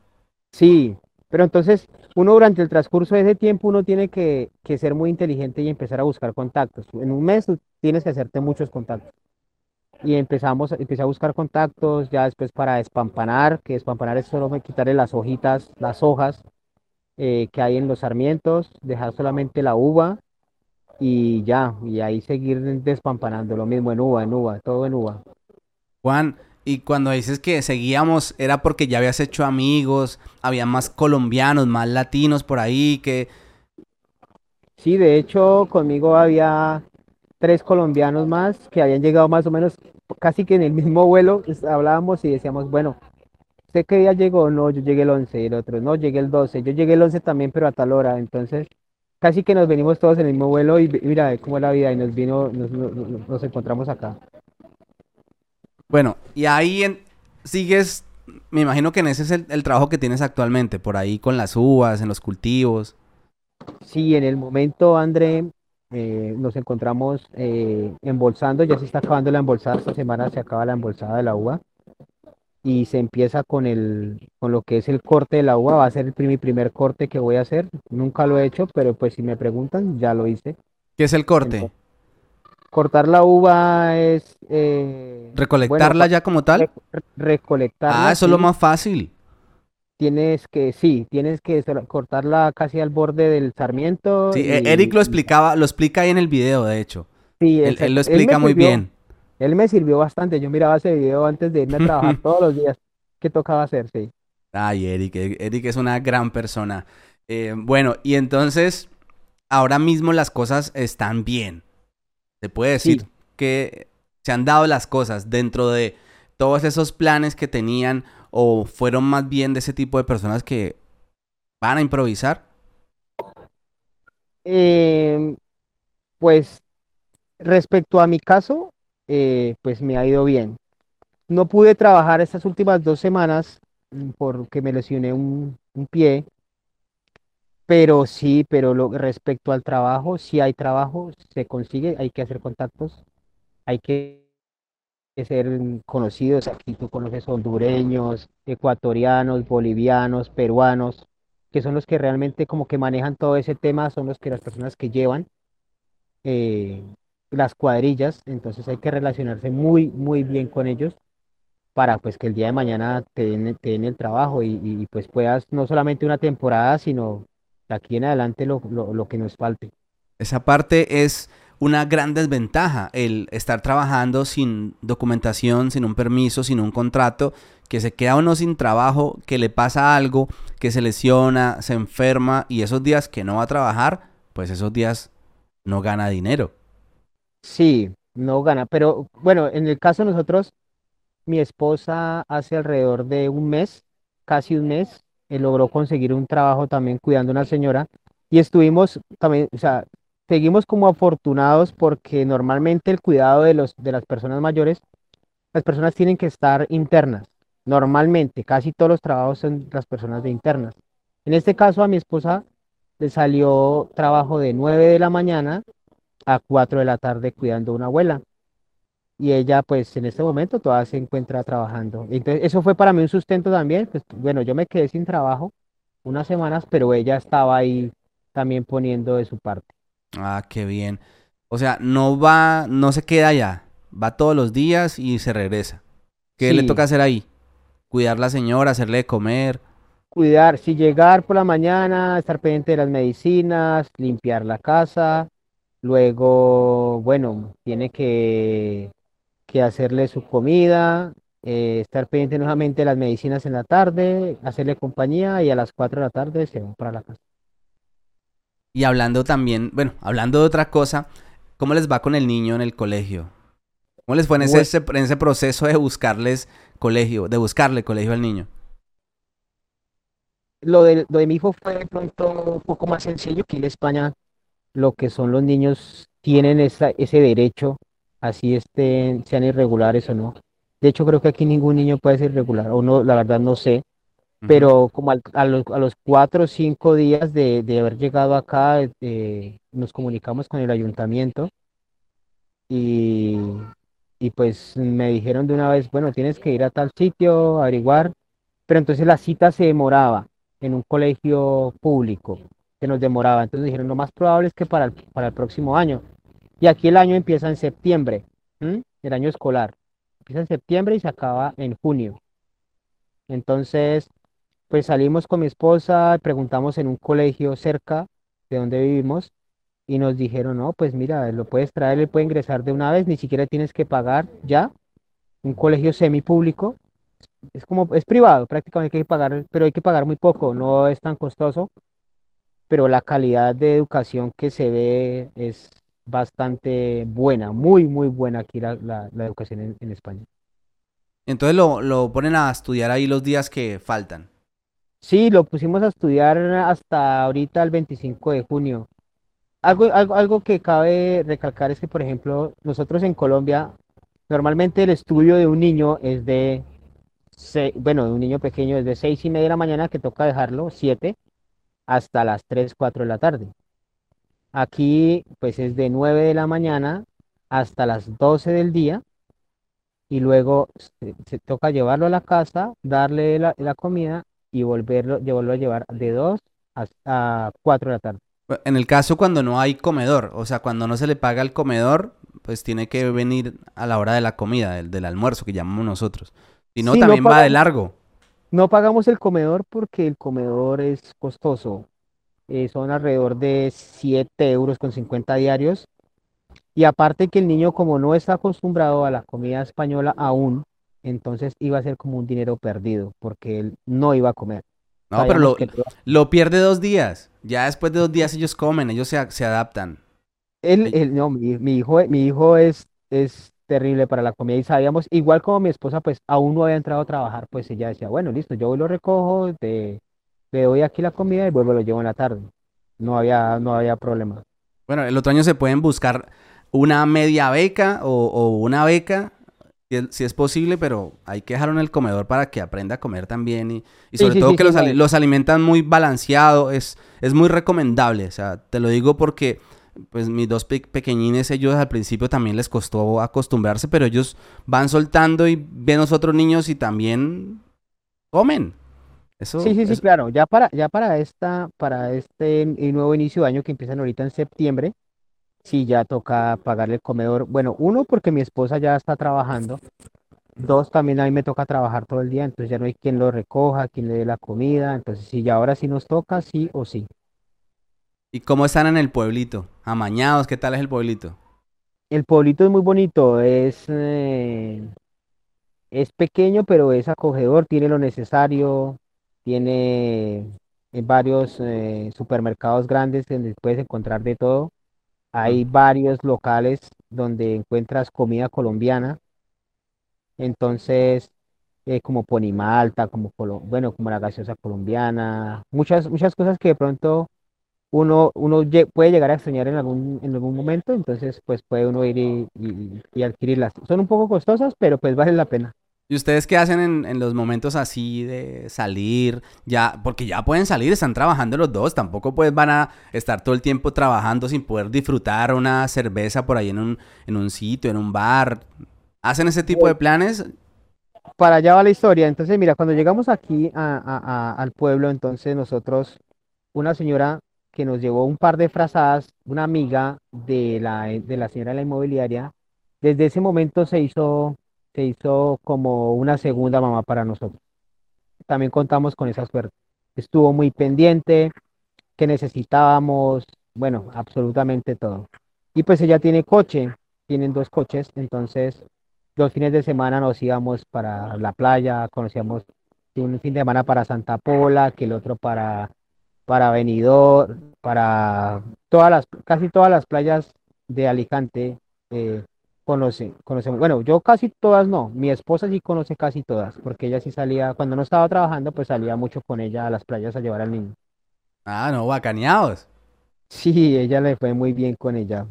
Sí, pero entonces uno durante el transcurso de ese tiempo uno tiene que, ser muy inteligente y empezar a buscar contactos. En un mes tienes que hacerte muchos contactos. Y empezamos, empecé a buscar contactos ya después para despampanar, que despampanar es solo quitarle las hojitas, las hojas eh, que hay en los sarmientos, dejar solamente la uva y ya, y ahí seguir despampanando, lo mismo en uva, en uva, todo en uva. Juan, y cuando dices que seguíamos, era porque ya habías hecho amigos, había más colombianos, más latinos por ahí que... Sí, de hecho, conmigo había tres colombianos más que habían llegado más o menos casi que en el mismo vuelo. Pues, hablábamos y decíamos, bueno, ¿usted qué día llegó? No, yo llegué el 11, y el otro, no, llegué el 12, yo llegué el 11 también, pero a tal hora. Entonces, casi que nos venimos todos en el mismo vuelo y mira cómo es la vida y nos vino, nos encontramos acá. Bueno, y ahí sigues, me imagino que en ese es el, trabajo que tienes actualmente, por ahí con las uvas, en los cultivos. Sí, en el momento, André, eh, nos encontramos eh, embolsando, ya se está acabando la embolsada, esta semana se acaba la embolsada de la uva y se empieza con el con lo que es el corte de la uva, va a ser el, mi primer corte que voy a hacer, nunca lo he hecho, pero pues si me preguntan, ya lo hice. ¿Qué es el corte? Cortar la uva es... Eh, ¿Recolectarla ya como tal? recolectarla. Ah, eso es lo más fácil. Tienes que, sí, tienes que cortarla casi al borde del sarmiento. Sí, e- y- Eric lo explicaba, lo explica ahí en el video, de hecho. sí, Él, él lo Él explica muy sirvió- bien. Él me sirvió bastante. Yo miraba ese video antes de irme a trabajar todos los días. ¿Qué tocaba hacer? Sí. Ay, Eric, e- Eric es una gran persona. Eh, bueno, y entonces, ahora mismo las cosas están bien. Se puede decir Sí. que se han dado las cosas dentro de todos esos planes que tenían o fueron más bien de ese tipo de personas que van a improvisar. Em, pues respecto a mi caso, eh, pues me ha ido bien. No pude trabajar estas últimas dos semanas mm, porque me lesioné un, un pie, pero sí, pero respecto al trabajo, sí hay trabajo, se consigue, hay que hacer contactos, hay que ser mm, conocidos. Aquí tú conoces hondureños, ecuatorianos, bolivianos, peruanos, que son los que realmente como que manejan todo ese tema, son los que las personas que llevan eh, las cuadrillas, entonces hay que relacionarse muy, muy bien con ellos para pues que el día de mañana te den, te den el trabajo y, y, pues puedas no solamente una temporada, sino de aquí en adelante lo, lo, lo que nos falte. Esa parte es una gran desventaja, el estar trabajando sin documentación, sin un permiso, sin un contrato, que se queda uno sin trabajo, que le pasa algo, que se lesiona, se enferma y esos días que no va a trabajar, pues esos días no gana dinero. Sí, no gana, pero bueno, en el caso de nosotros, mi esposa hace alrededor de un mes, casi un mes, eh, logró conseguir un trabajo también cuidando a una señora y estuvimos también, o sea, seguimos como afortunados porque normalmente el cuidado de los, de las personas mayores, las personas tienen que estar internas. Normalmente, casi todos los trabajos son las personas de internas. En este caso, a mi esposa le salió trabajo de 9 de la mañana a 4 de la tarde cuidando a una abuela. Y ella, pues en este momento todavía se encuentra trabajando. Entonces, eso fue para mí un sustento también. Pues bueno, yo me quedé sin trabajo unas semanas, pero ella estaba ahí también poniendo de su parte. Ah, qué bien. O sea, no va, no se queda allá. Va todos los días y se regresa. ¿Qué le Sí. toca hacer ahí? Cuidar la señora, hacerle de comer. Cuidar, si llegar por la mañana, estar pendiente de las medicinas, limpiar la casa. Luego, bueno, tiene que, que hacerle su comida, eh, estar pendiente nuevamente de las medicinas en la tarde, hacerle compañía y a las 4 de la tarde se va para la casa. Y hablando también, bueno, hablando de otra cosa, ¿cómo les va con el niño en el colegio? ¿Cómo les fue en ese, en ese proceso de buscarles colegio, de buscarle colegio al niño? Lo de, lo de mi hijo fue de pronto un poco más sencillo que en España lo que son los niños tienen esa, ese derecho, así estén, sean irregulares o no. De hecho, creo que aquí ningún niño puede ser irregular, o no, la verdad no sé. Pero como al- a los, a los cuatro o cinco días de, de haber llegado acá, eh, nos comunicamos con el ayuntamiento y, y pues me dijeron de una vez, bueno, tienes que ir a tal sitio, averiguar, pero entonces la cita se demoraba en un colegio público, se nos demoraba, entonces dijeron, lo más probable es que para el, para el próximo año, y aquí el año empieza en septiembre. El año escolar, empieza en septiembre y se acaba en junio. Entonces, pues salimos con mi esposa, preguntamos en un colegio cerca de donde vivimos y nos dijeron, no, pues mira, lo puedes traer, le puede ingresar de una vez, ni siquiera tienes que pagar ya. Un colegio semipúblico, es como, es privado, prácticamente hay que pagar, pero hay que pagar muy poco, no es tan costoso, pero la calidad de educación que se ve es bastante buena, muy, muy buena aquí la, la- la educación en- en España. Entonces lo, lo ponen a estudiar ahí los días que faltan. Sí, lo pusimos a estudiar hasta ahorita el 25 de junio. Algo, algo, algo que cabe recalcar es que, por ejemplo, nosotros en Colombia, normalmente el estudio de un niño es de, se- bueno, de un niño pequeño es de seis y media de la mañana, que toca dejarlo, siete, hasta las 3 4 de la tarde. Aquí, pues es de 9 de la mañana hasta las 12 del día y luego se, toca llevarlo a la casa, darle la comida y volverlo, llevarlo a llevar de 2 a, a 4 de la tarde. En el caso cuando no hay comedor, o sea, cuando no se le paga el comedor, pues tiene que venir a la hora de la comida, del, del almuerzo que llamamos nosotros. Si no, Sí, no también va de largo. No pagamos el comedor porque el comedor es costoso. eh, son alrededor de 7 euros con 50 diarios. Y aparte que el niño como no está acostumbrado a la comida española aún, entonces iba a ser como un dinero perdido porque él no iba a comer. No, pero lo, lo pierde dos días. Ya después de dos días ellos comen, ellos se, se adaptan. él, él- no, mi, mi hijo, mi hijo es, es terrible para la comida y sabíamos, igual como mi esposa pues aún no había entrado a trabajar, pues ella decía, bueno, listo, yo voy lo recojo, te, le doy aquí la comida y vuelvo lo llevo en la tarde. No había, no había problema. Bueno, el otro año se pueden buscar una media beca o, o una beca, si es, si es posible, pero hay que dejarlo en el comedor para que aprenda a comer también. Y, sobre sí, todo sí, que los, los alimentan muy balanceado, es, es muy recomendable. O sea, te lo digo porque pues mis dos pe- pequeñines, ellos al principio también les costó acostumbrarse, pero ellos van soltando y ven a los otros niños y también comen. Eso, Sí, sí, sí, claro. Ya para, ya para esta, para este nuevo inicio de año que empiezan ahorita en septiembre, sí ya toca pagarle el comedor. Bueno, uno, porque mi esposa ya está trabajando. Dos, también a mí me toca trabajar todo el día, entonces ya no hay quien lo recoja, quien le dé la comida. Entonces, sí, ya ahora sí nos toca, sí o sí. ¿Y cómo están en el pueblito? Amañados, ¿qué tal es el pueblito? El pueblito es muy bonito, es, eh, es pequeño, pero es acogedor, tiene lo necesario, tiene eh, varios eh, supermercados grandes donde puedes encontrar de todo. Hay varios locales donde encuentras comida colombiana, entonces eh, como Ponimalta, como colo- bueno, como la gaseosa colombiana, muchas muchas cosas que de pronto uno uno puede llegar a extrañar en algún en algún momento, entonces pues puede uno ir y, y- y adquirirlas. Son un poco costosas, pero pues vale la pena. ¿Y ustedes qué hacen en, en los momentos así de salir? Ya, porque ya pueden salir, están trabajando los dos, tampoco pues van a estar todo el tiempo trabajando sin poder disfrutar una cerveza por ahí en un, en un sitio, en un bar. ¿Hacen ese tipo de planes? Para allá va la historia. Entonces, mira, cuando llegamos aquí a- a- a- al pueblo, entonces nosotros, una señora que nos llevó un par de frazadas, una amiga de la, de la señora de la inmobiliaria, desde ese momento se hizo, se hizo como una segunda mamá para nosotros. También contamos con esa suerte. Estuvo muy pendiente, que necesitábamos, bueno, absolutamente todo. Y pues ella tiene coche, tienen dos coches, entonces los fines de semana nos íbamos para la playa, conocíamos un fin de semana para Santa Pola, que el otro para, para Benidorm, para todas las, casi todas las playas de Alicante, eh, conoce, conocemos. Bueno, yo casi todas no, mi esposa sí conoce casi todas, porque ella sí salía, cuando no estaba trabajando, pues salía mucho con ella a las playas a llevar al niño. Ah, no, bacaneados. Sí, ella le fue muy bien con ella.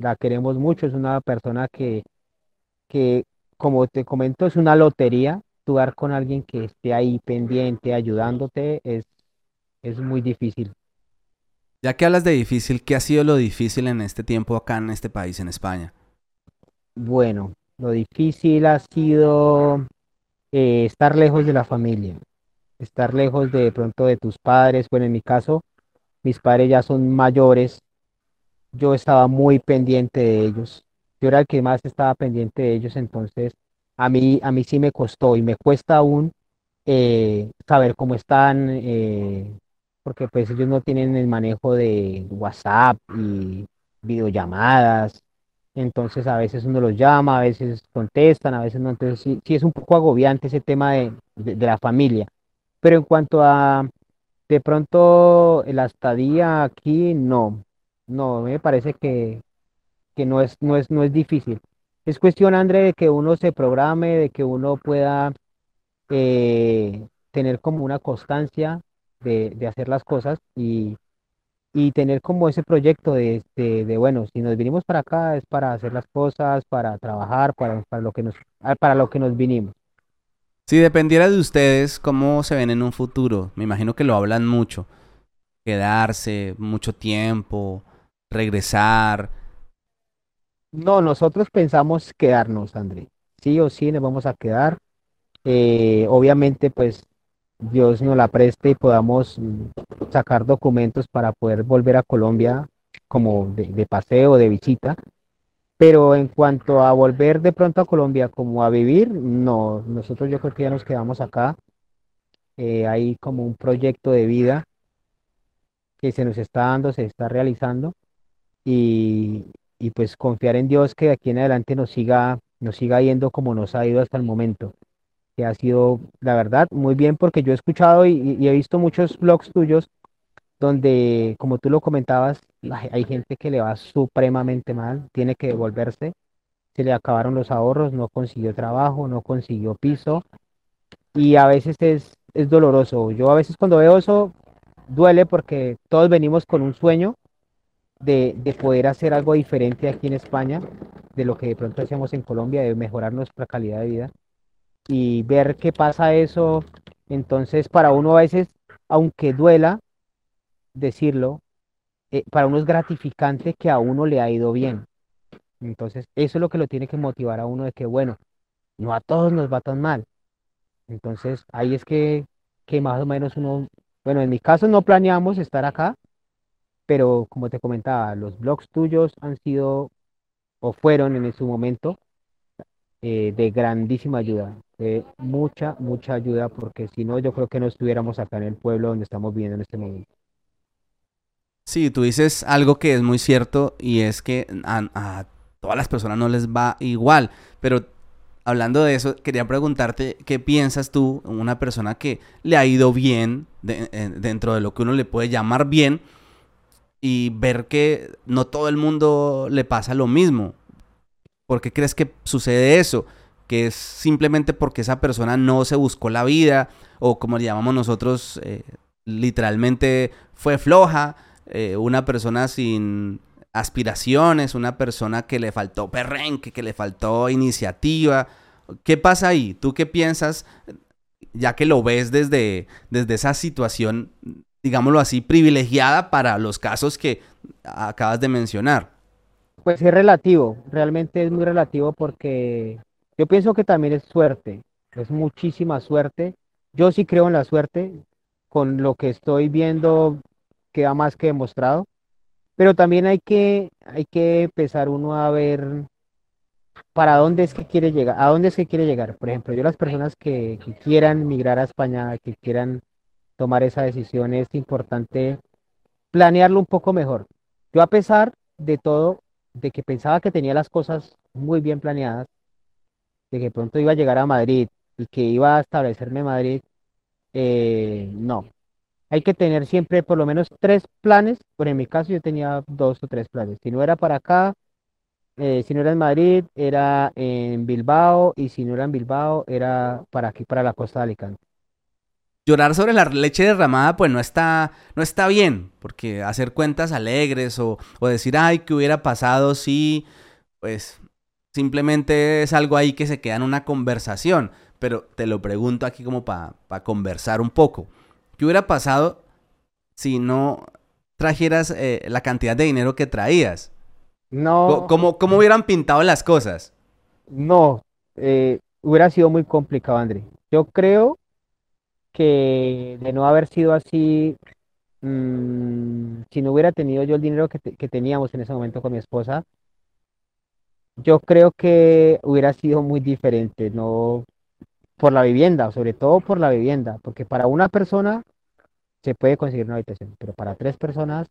La queremos mucho, es una persona que, que, como te comento, es una lotería. Jugar con alguien que esté ahí pendiente, ayudándote, es, es muy difícil. Ya que hablas de difícil, ¿qué ha sido lo difícil en este tiempo acá en este país, en España? Bueno, lo difícil ha sido eh, estar lejos de la familia, estar lejos de, pronto de tus padres. Bueno, en mi caso, mis padres ya son mayores, yo estaba muy pendiente de ellos. Yo era el que más estaba pendiente de ellos, entonces a mí, a mí sí me costó y me cuesta aún eh, saber cómo están, eh, porque pues ellos no tienen el manejo de WhatsApp y videollamadas. Entonces a veces uno los llama, a veces contestan, a veces no. Entonces sí, sí es un poco agobiante ese tema de, de, la familia. Pero en cuanto a de pronto la estadía aquí, no. No, me parece que, que no es, no es, no es difícil. Es cuestión, André, de que uno se programe, de que uno pueda eh, tener como una constancia de, de hacer las cosas y, y tener como ese proyecto de, de, de, bueno, si nos vinimos para acá es para hacer las cosas, para trabajar, para, para lo que nos, para lo que nos vinimos. Si dependiera de ustedes, ¿cómo se ven en un futuro? Me imagino que lo hablan mucho. Quedarse mucho tiempo, regresar. No, nosotros pensamos quedarnos, André. Sí o sí nos vamos a quedar. Eh, obviamente, pues Dios nos la preste y podamos sacar documentos para poder volver a Colombia como de, de paseo, de visita. Pero en cuanto a volver de pronto a Colombia como a vivir, no, nosotros yo creo que ya nos quedamos acá. eh, hay como un proyecto de vida que se nos está dando, se está realizando y, y pues confiar en Dios que de aquí en adelante nos siga, nos siga yendo como nos ha ido hasta el momento, que ha sido, la verdad, muy bien porque yo he escuchado y, he visto muchos blogs tuyos donde, como tú lo comentabas, hay hay gente que le va supremamente mal, tiene que devolverse, se le acabaron los ahorros, no consiguió trabajo, no consiguió piso y a veces es, es doloroso. Yo a veces cuando veo eso duele porque todos venimos con un sueño de, de poder hacer algo diferente aquí en España, de lo que de pronto hacemos en Colombia, de mejorar nuestra calidad de vida y ver qué pasa eso. Entonces, para uno a veces, aunque duela decirlo, eh, para uno es gratificante que a uno le ha ido bien. Entonces, eso es lo que lo tiene que motivar a uno de que, bueno, no a todos nos va tan mal. Entonces, ahí es que, que más o menos uno, bueno, en mi caso no planeamos estar acá, pero como te comentaba, los blogs tuyos han sido o fueron en su momento eh, de grandísima ayuda, de mucha, mucha ayuda, porque si no, yo creo que no estuviéramos acá en el pueblo donde estamos viviendo en este momento. Sí, tú dices algo que es muy cierto y es que a, todas las personas no les va igual, pero hablando de eso, quería preguntarte qué piensas tú, una persona que le ha ido bien eh, dentro de lo que uno le puede llamar bien y ver que no todo el mundo le pasa lo mismo. ¿Por qué crees que sucede eso? Que es simplemente porque esa persona no se buscó la vida o como le llamamos nosotros, eh, literalmente fue floja, eh, una persona sin aspiraciones, una persona que le faltó perrenque, que le faltó iniciativa. ¿Qué pasa ahí? ¿Tú qué piensas, ya que lo ves desde, desde esa situación, digámoslo así, privilegiada para los casos que acabas de mencionar? Pues es relativo, realmente es muy relativo porque yo pienso que también es suerte, es muchísima suerte. Yo sí creo en la suerte, con lo que estoy viendo queda más que demostrado, pero también hay que, hay que empezar uno a ver para dónde es que quiere llegar, a dónde es que quiere llegar. Por ejemplo, yo las personas que, que quieran migrar a España, que quieran tomar esa decisión, es importante planearlo un poco mejor. Yo a pesar de todo, de que pensaba que tenía las cosas muy bien planeadas, de que pronto iba a llegar a Madrid y que iba a establecerme en Madrid, eh, no. Hay que tener siempre por lo menos tres planes, pero en mi caso yo tenía dos o tres planes. Si no era para acá, eh, si no era en Madrid, era en Bilbao, y si no era en Bilbao, era para aquí, para la costa de Alicante. Llorar sobre la leche derramada, pues no está, no está bien, porque hacer cuentas alegres o, o decir, ay, ¿qué hubiera pasado si, pues simplemente es algo ahí que se queda en una conversación, pero te lo pregunto aquí como para conversar un poco. ¿Qué hubiera pasado si no trajeras eh, la cantidad de dinero que traías? No, ¿Cómo, cómo hubieran pintado las cosas? no, eh, hubiera sido muy complicado, André. Yo creo que de no haber sido así, mm, si no hubiera tenido yo el dinero que, te- que teníamos en ese momento con mi esposa, yo creo que hubiera sido muy diferente, no por la vivienda, sobre todo por la vivienda, porque para una persona se puede conseguir una habitación, pero para tres personas.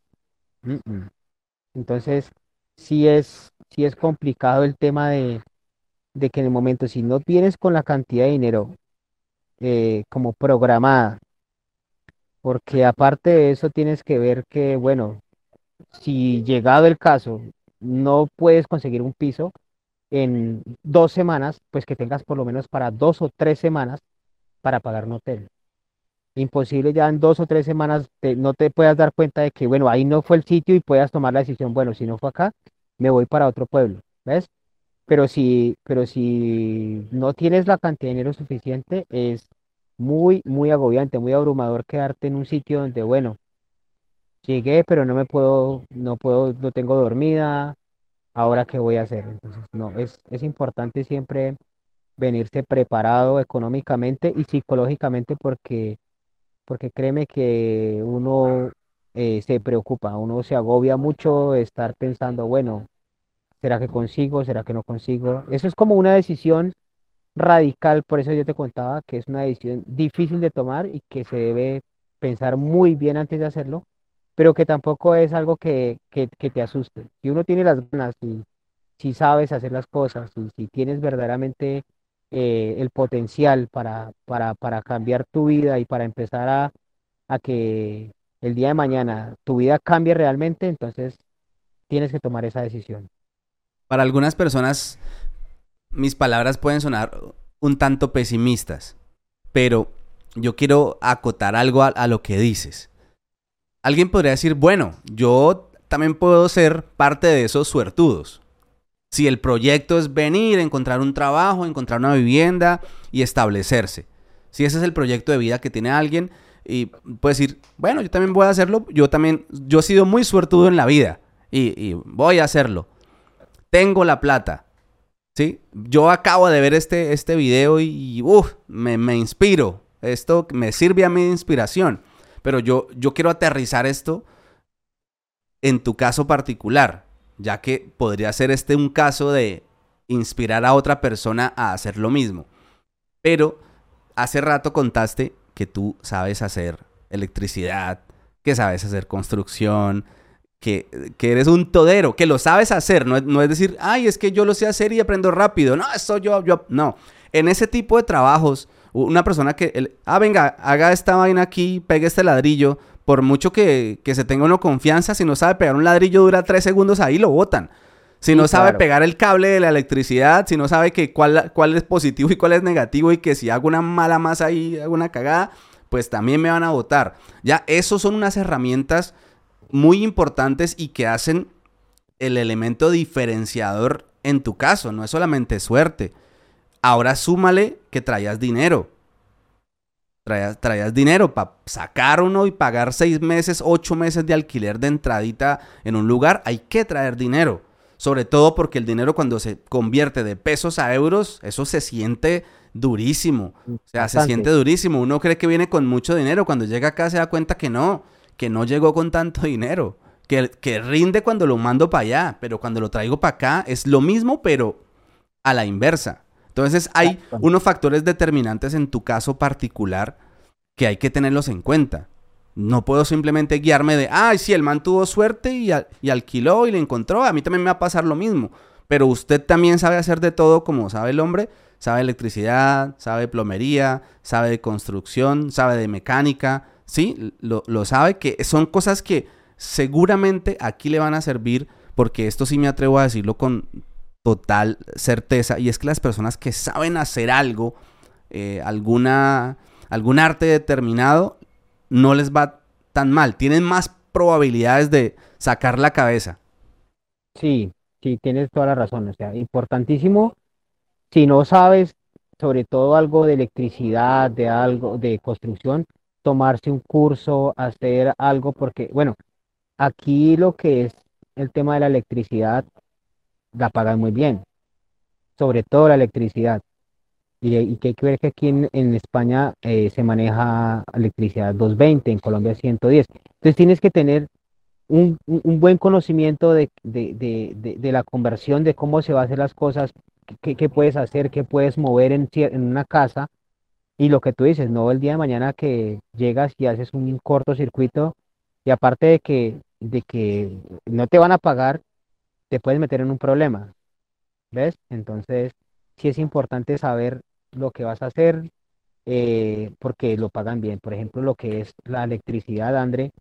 Entonces, sí es, sí es complicado el tema de, de que en el momento, si no tienes con la cantidad de dinero eh, como programada, porque aparte de eso tienes que ver que, bueno, si llegado el caso no puedes conseguir un piso en dos semanas, pues que tengas por lo menos para dos o tres semanas para pagar un hotel. Imposible ya en dos o tres semanas te- no te puedas dar cuenta de que, bueno, ahí no fue el sitio y puedas tomar la decisión, bueno, si no fue acá, me voy para otro pueblo, ¿ves? Pero si, pero si no tienes la cantidad de dinero suficiente, es muy, muy agobiante, muy abrumador quedarte en un sitio donde, bueno, llegué, pero no me puedo, no puedo, no tengo dormida, ahora qué voy a hacer. Entonces, no, es, es importante siempre venirse preparado económicamente y psicológicamente porque, porque créeme que uno eh, se preocupa, uno se agobia mucho de estar pensando, bueno, ¿será que consigo? ¿Será que no consigo? Eso es como una decisión radical, por eso yo te contaba que es una decisión difícil de tomar y que se debe pensar muy bien antes de hacerlo, pero que tampoco es algo que, que, te asuste. Si uno tiene las ganas y si sabes hacer las cosas y si tienes verdaderamente eh, el potencial para, para, para cambiar tu vida y para empezar a, a que el día de mañana tu vida cambie realmente, entonces tienes que tomar esa decisión. Para algunas personas, mis palabras pueden sonar un tanto pesimistas, pero yo quiero acotar algo a, lo que dices. Alguien podría decir, bueno, yo también puedo ser parte de esos suertudos. Si el proyecto es venir, encontrar un trabajo, encontrar una vivienda y establecerse. Si ese es el proyecto de vida que tiene alguien y puede decir, bueno, yo también voy a hacerlo, yo también, yo he sido muy suertudo en la vida y, voy a hacerlo. Tengo la plata. ¿Sí? Yo acabo de ver este, este video y, me, me, inspiro. Esto me sirve a de inspiración. Pero yo, yo quiero aterrizar esto en tu caso particular, ya que podría ser este un caso de inspirar a otra persona a hacer lo mismo. Pero hace rato contaste que tú sabes hacer electricidad, que sabes hacer construcción, que, eres un todero, que lo sabes hacer, no, no, es decir, ay, es que yo lo sé hacer y aprendo rápido, no, eso yo, yo, no. En ese tipo de trabajos, una persona que, ah, venga, haga esta vaina aquí, pegue este ladrillo, por mucho que, que, se tenga uno confianza, si no sabe pegar un ladrillo, dura tres segundos ahí, lo botan. Si no sabe pegar el cable de la electricidad, si no sabe que cuál, cuál es positivo y cuál es negativo y que si hago una mala masa ahí, hago una cagada, pues también me van a votar. Ya, esos son unas herramientas muy importantes y que hacen el elemento diferenciador en tu caso. No es solamente suerte. Ahora súmale que traías dinero. Traías, traías dinero para sacar uno y pagar seis meses, ocho meses de alquiler de entradita en un lugar. Hay que traer dinero. Sobre todo porque el dinero cuando se convierte de pesos a euros, eso se siente durísimo. O sea, se siente durísimo. Uno cree que viene con mucho dinero. Cuando llega acá se da cuenta que no que no llegó con tanto dinero, que, que rinde cuando lo mando para allá, pero cuando lo traigo para acá es lo mismo, pero a la inversa. Entonces hay unos factores determinantes en tu caso particular que hay que tenerlos en cuenta. No puedo simplemente guiarme de, ay, sí, el man tuvo suerte y, y, alquiló y le encontró. A mí también me va a pasar lo mismo. Pero usted también sabe hacer de todo como sabe el hombre. Sabe electricidad, sabe plomería, sabe de construcción, sabe de mecánica, ¿sí? Lo, sabe que son cosas que seguramente aquí le van a servir porque esto sí me atrevo a decirlo con total certeza y es que las personas que saben hacer algo, eh, alguna, algún arte determinado, no les va tan mal, tienen más probabilidades de sacar la cabeza. Sí, sí, tienes toda la razón, o sea, importantísimo, si no sabes sobre todo algo de electricidad, de algo de construcción, tomarse un curso, hacer algo, porque, bueno, aquí lo que es el tema de la electricidad, la pagan muy bien, sobre todo la electricidad. Y, que hay que ver que aquí en, España eh, se maneja electricidad 220, en Colombia 110. Entonces tienes que tener un, buen conocimiento de, la conversión, de cómo se va a hacer las cosas, qué, puedes hacer, qué puedes mover en, en una casa y lo que tú dices, no el día de mañana que llegas y haces un cortocircuito y aparte de que, de que no te van a pagar, te puedes meter en un problema. ¿Ves? Entonces, sí es importante saber lo que vas a hacer eh, porque lo pagan bien. Por ejemplo, lo que es la electricidad, André,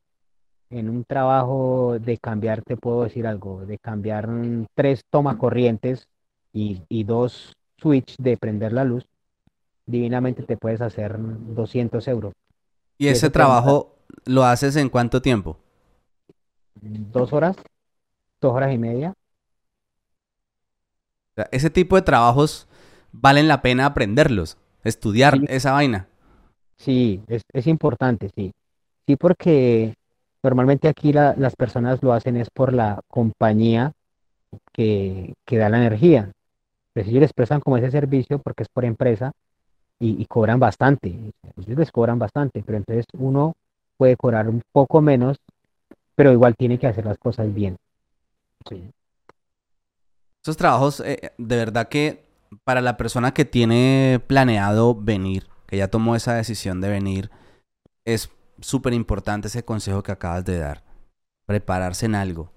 en un trabajo de cambiar, te puedo decir algo, de cambiar tres tomas corrientes y, y dos switch de prender la luz, divinamente te puedes hacer 200 euros. ¿Y ese trabajo lo haces en cuánto tiempo? Dos horas, dos horas y media. Ese tipo de trabajos valen la pena aprenderlos, estudiar esa vaina. Sí, es, importante, sí. Sí, porque normalmente aquí las personas lo hacen es por la compañía que, que da la energía. Pero ellos les prestan como ese servicio porque es por empresa, y, cobran bastante. Ellos les cobran bastante, pero entonces uno puede cobrar un poco menos, pero igual tiene que hacer las cosas bien. Esos trabajos, eh, de verdad que para la persona que tiene planeado venir, que ya tomó esa decisión de venir, es súper importante ese consejo que acabas de dar. Prepararse en algo.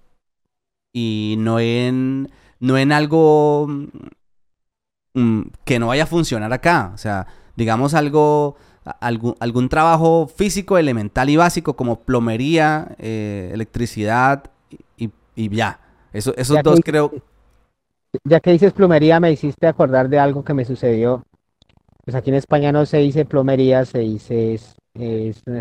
Y no en, no en algo mm, que no vaya a funcionar acá. O sea, digamos algo, algún, algún trabajo físico, elemental y básico como plomería, eh, electricidad y, y, ya. Eso, esos dos creo... Ya que dices plomería, me hiciste acordar de algo que me sucedió. Pues aquí en España no se dice plomería, se dice es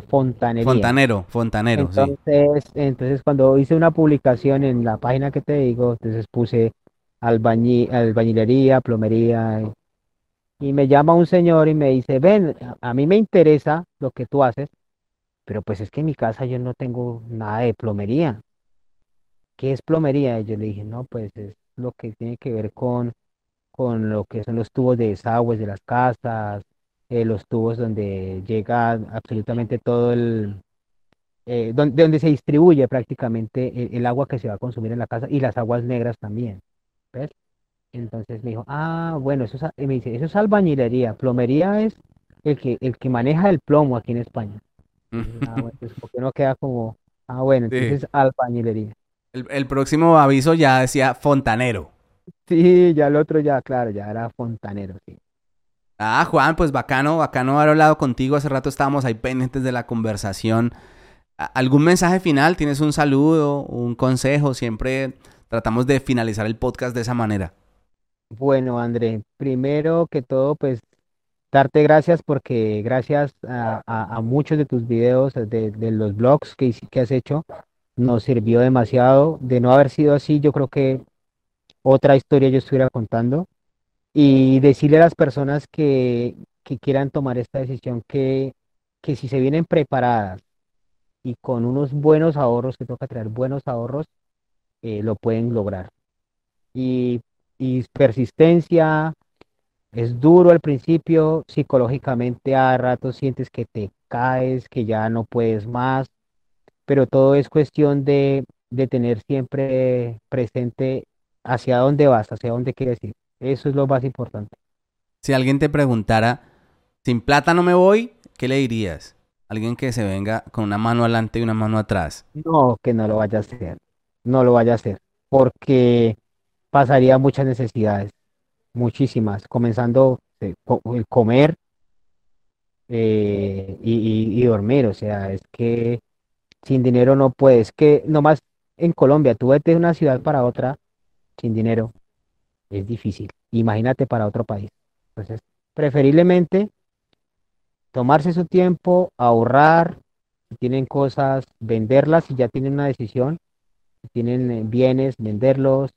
fontanería. Fontanero, fontanero, entonces, Entonces, cuando hice una publicación en la página que te digo, entonces puse albañilería, plomería, y me llama un señor y me dice, ven, a mí me interesa lo que tú haces, pero pues es que en mi casa yo no tengo nada de plomería. ¿Qué es plomería? Y yo le dije, no, pues es lo que tiene que ver con, con lo que son los tubos de desagües de las casas, eh, los tubos donde llega absolutamente todo el, eh, donde, donde, se distribuye prácticamente el, agua que se va a consumir en la casa y las aguas negras también. ¿Ves? Entonces me dijo, ah, bueno, eso es, me dice, eso es albañilería, plomería es el que, el que maneja el plomo aquí en España. ah, bueno, pues porque no queda como, ah, bueno, entonces albañilería. El, el próximo aviso ya decía fontanero. Sí, ya el otro ya, claro, ya era fontanero, sí. Ah, Juan, pues bacano, bacano haber hablado contigo. Hace rato estábamos ahí pendientes de la conversación. ¿Algún mensaje final? ¿Tienes un saludo, un consejo? Siempre tratamos de finalizar el podcast de esa manera. Bueno, André, primero que todo, pues darte gracias porque gracias a, muchos de tus videos, de, los blogs que, que has hecho, nos sirvió demasiado. De no haber sido así, yo creo que otra historia yo estuviera contando y decirle a las personas que, quieran tomar esta decisión que, si se vienen preparadas y con unos buenos ahorros, que toca traer buenos ahorros, eh, lo pueden lograr. Y, y, persistencia, es duro al principio, psicológicamente a ratos sientes que te caes, que ya no puedes más, pero todo es cuestión de, de tener siempre presente hacia dónde vas, hacia dónde quieres ir. Eso es lo más importante. Si alguien te preguntara, sin plata no me voy, ¿qué le dirías? Alguien que se venga con una mano adelante y una mano atrás. No, que no lo vaya a hacer. No lo vaya a hacer. Porque pasaría muchas necesidades. Muchísimas. Comenzando el comer eh, y, y, dormir. O sea, es que sin dinero no puedes. Que nomás en Colombia, tú vete de una ciudad para otra sin dinero es difícil. Imagínate para otro país. Entonces, preferiblemente tomarse su tiempo, ahorrar, si tienen cosas, venderlas si ya tienen una decisión, si tienen eh, bienes, venderlos,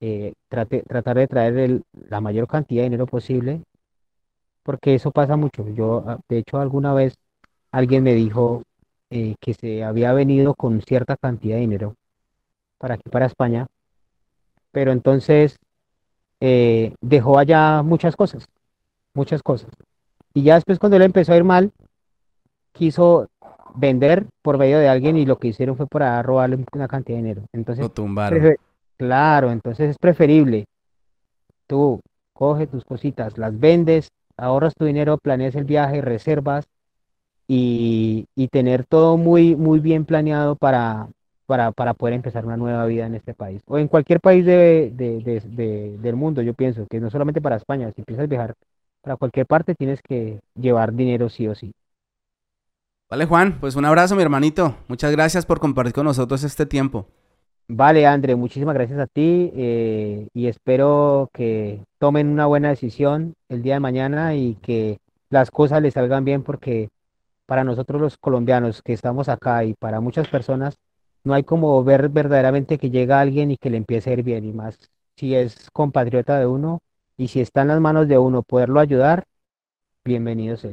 eh, tratar de traer la mayor cantidad de dinero posible, porque eso pasa mucho. Yo, ah, de hecho, alguna vez alguien me dijo eh, que se había venido con cierta cantidad de dinero para aquí, para España, pero entonces eh, dejó allá muchas cosas, muchas cosas. Y ya después cuando él empezó a ir mal, quiso vender por medio de alguien y lo que hicieron fue para robarle una cantidad de dinero. Entonces, lo tumbaron. Claro, entonces es preferible. Tú coges tus cositas, las vendes, ahorras tu dinero, planeas el viaje, reservas y, y tener todo muy, muy bien planeado para, para, para, poder empezar una nueva vida en este país o en cualquier país de, del mundo. Yo pienso que no solamente para España, si empiezas a viajar para cualquier parte tienes que llevar dinero sí o sí. Vale, Juan, pues un abrazo, mi hermanito. Muchas gracias por compartir con nosotros este tiempo. Vale, André, muchísimas gracias a ti eh, y espero que tomen una buena decisión el día de mañana y que las cosas les salgan bien porque para nosotros los colombianos que estamos acá y para muchas personas no hay como ver verdaderamente que llega alguien y que le empiece a ir bien, y más si es compatriota de uno y si está en las manos de uno poderlo ayudar, bienvenido sea.